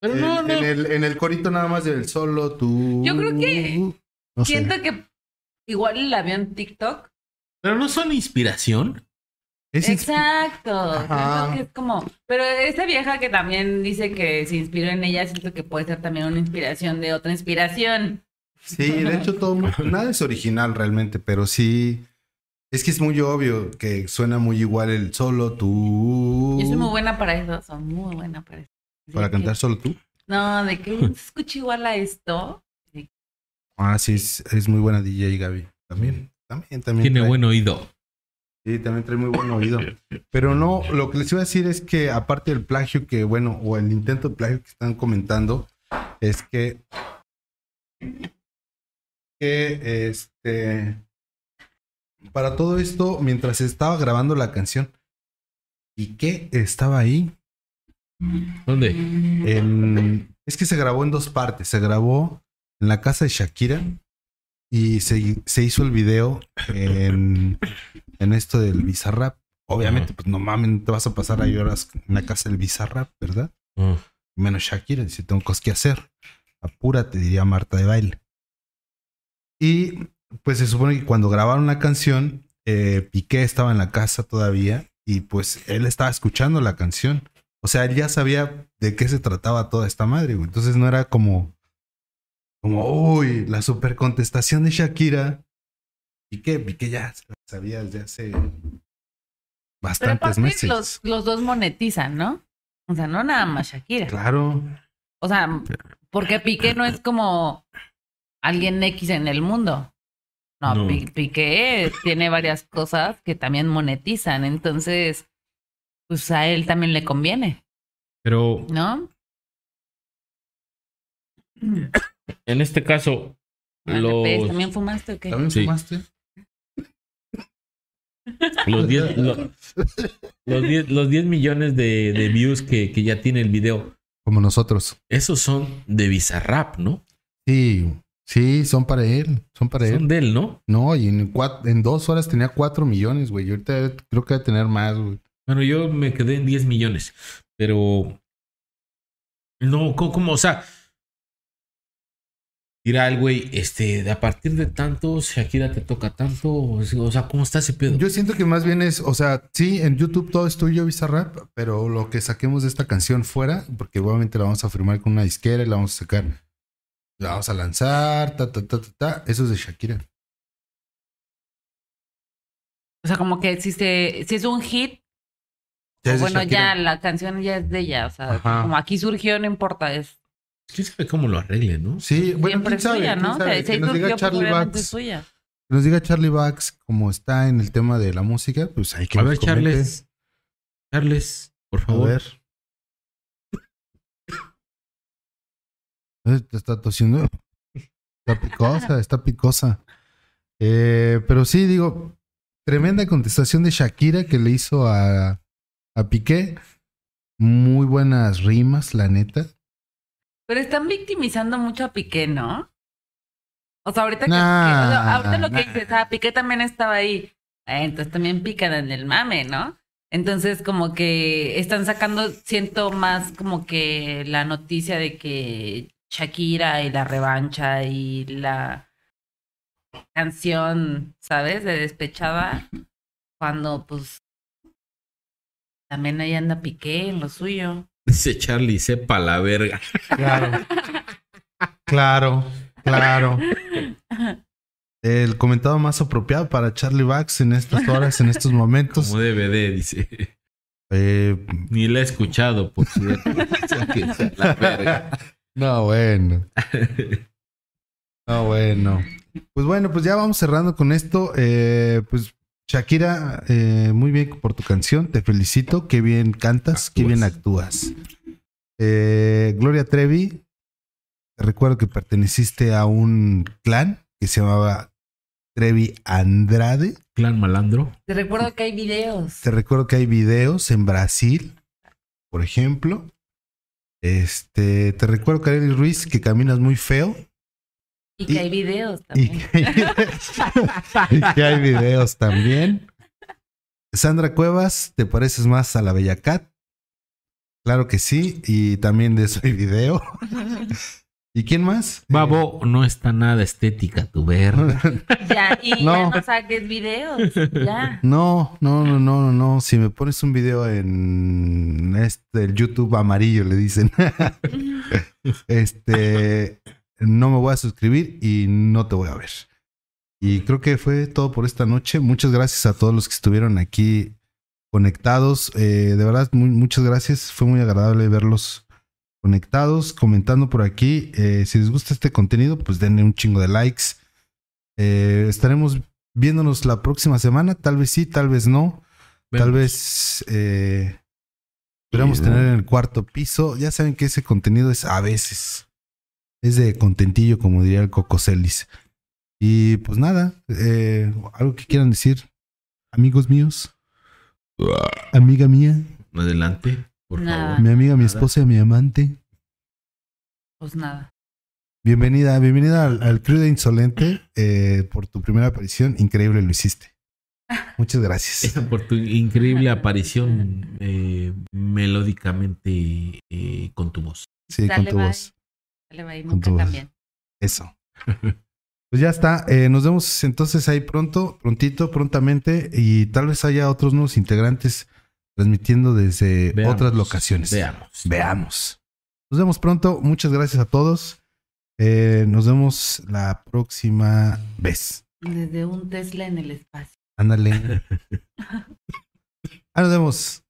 Pero En- no, no. En, el, en el corito nada más del solo tú. Yo creo que No sé. Siento que igual la vio en TikTok. Pero no son inspiración. Es Exacto. Ajá. Que es como. Pero esa vieja que también dice que se inspiró en ella, siento que puede ser también una inspiración de otra inspiración. Sí, de hecho todo nada es original realmente, pero sí es que es muy obvio que suena muy igual el solo tú. Yo soy muy buena para eso, soy muy buena para eso. para cantar que- solo tú. No, de que se escucha igual a esto. Ah, sí, es, es muy buena DJ Gaby. También, también, también. Tiene trae- buen oído. Sí, también trae muy buen oído. Pero no, lo que les iba a decir es que aparte del plagio que, bueno, o el intento de plagio que están comentando, es que, que este, para todo esto, mientras estaba grabando la canción, ¿y qué estaba ahí? ¿Dónde? En- es que se grabó en dos partes. Se grabó en la casa de Shakira y se, se hizo el video en, en esto del Bizarrap. Obviamente, pues no mames, no te vas a pasar ahí horas en la casa del Bizarrap, ¿verdad? Menos Shakira, dice, tengo cosas que hacer. Apúrate, diría Marta de baile. Y pues se supone que cuando grabaron la canción, eh, Piqué estaba en la casa todavía y pues él estaba escuchando la canción. O sea, él ya sabía de qué se trataba toda esta madre, güey. Entonces no era como, como, uy, la super contestación de Shakira. Piqué, Piqué ya se la sabía desde hace bastantes meses. los, los dos monetizan, ¿no? O sea, no nada más Shakira. Claro. O sea, porque Piqué no es como alguien X en el mundo. No, No. Pi- Piqué tiene varias cosas que también monetizan. Entonces, pues a él también le conviene, Pero ¿no? en este caso, Vale, los, ¿También fumaste o qué? ¿También Sí. fumaste? Los 10 lo- los 10 los 10 millones de, de views que, que ya tiene el video, Como nosotros. esos son de Bizarrap, ¿no? Sí, sí, son para él. Son para Son él. de él, ¿no? No, y en, cuat- en dos horas tenía cuatro millones, güey. Y ahorita creo que va a tener más, güey. Bueno, yo me quedé en 10 millones, pero no, cómo? O sea, dirá el güey, este, a partir de tanto, Shakira te toca tanto, o sea, ¿cómo está ese pedo? Yo siento que más bien es, o sea, sí, en YouTube todo es tuyo, Bizarrap, pero lo que saquemos de esta canción fuera, porque obviamente la vamos a firmar con una disquera y la vamos a sacar, la vamos a lanzar, ta, ta, ta, ta, ta. Eso es de Shakira. O sea, como que si, se, si es un hit, Ya es de bueno, Shakira. ya la canción ya es de ella. O sea, Ajá. como aquí surgió, no importa. Es ¿Quién sabe cómo lo arregle, no? Sí, bueno, siempre quién es sabe, suya, quién ¿no? sabe. Si ahí Que nos diga Charlie Bax, suya. que nos diga Charlie Bax cómo está en el tema de la música, pues hay que A nos ver, comente. Charles. Charles, por A favor. ver. Eh, Te está tosiendo. Está picosa, está picosa. Eh, pero sí, digo, tremenda contestación de Shakira que le hizo a, a Piqué. Muy buenas rimas, la neta. Pero están victimizando mucho a Piqué, ¿no? O sea, ahorita que, Nah, que- o sea, ahorita lo que dices, ah, Piqué también estaba ahí. Eh, entonces también pican en el mame, ¿no? Entonces como que están sacando, siento más como que la noticia de que Shakira y la revancha y la canción, ¿sabes? De despechada, cuando pues también ahí anda Piqué en lo suyo. Dice Charlie, sepa la verga. Claro. claro, claro. El comentado más apropiado para Charlie Bax en estas horas, en estos momentos. Como DVD, dice. Eh, Ni la he escuchado, por cierto. La verga. no, bueno. No, bueno. Pues bueno, pues ya vamos cerrando con esto. Eh, pues Shakira, eh, muy bien por tu canción. Te felicito. Qué bien cantas, qué bien actúas. Eh, Gloria Trevi, te recuerdo que perteneciste a un clan que se llamaba Trevi Andrade. Clan malandro. Te recuerdo que hay videos. Te recuerdo que hay videos en Brasil, por ejemplo. Este, te recuerdo, Kareli Ruiz, que caminas muy feo. Y que Y- hay videos Y también. y que hay videos también. Sandra Cuevas, ¿te pareces más a la Bella Cat? Claro que sí, y también de eso hay video. ¿Y quién más? Babo, no está nada estética tu ver. Ya, y No. ya no saques videos. Ya. No, no, no, no, no, no. Si me pones un video en este, el YouTube amarillo, le dicen. este, no me voy a suscribir y no te voy a ver. Y creo que fue todo por esta noche. Muchas gracias a todos los que estuvieron aquí conectados. Eh, de verdad, mu- muchas gracias. Fue muy agradable verlos conectados, comentando por aquí. Eh, si les gusta este contenido, pues denle un chingo de likes. Eh, estaremos viéndonos la próxima semana. Tal vez sí, tal vez no. Tal vez esperamos Sí, tener en el cuarto piso. Ya saben que ese contenido es a veces. Es de contentillo, como diría el Cocoselis. Y pues nada, eh, algo que quieran decir, amigos míos, amiga mía, Adelante, por Nada. favor. mi amiga, mi Nada. esposa, mi amante. Pues nada. Bienvenida, bienvenida al, al crew de Insolente eh, por tu primera aparición. Increíble lo hiciste. Muchas gracias. Por tu increíble aparición eh, melódicamente eh, con tu voz. Sí, con tu bye. voz. Dale, bye. Nunca cambian. Eso. Pues ya está. eh, nos vemos entonces ahí pronto, prontito, prontamente. Y tal vez haya otros nuevos integrantes transmitiendo desde Veamos, otras locaciones. Veamos. Veamos. Nos vemos pronto. Muchas gracias a todos. Eh, nos vemos la próxima vez. Desde un Tesla en el espacio. Ándale. Ah, nos vemos.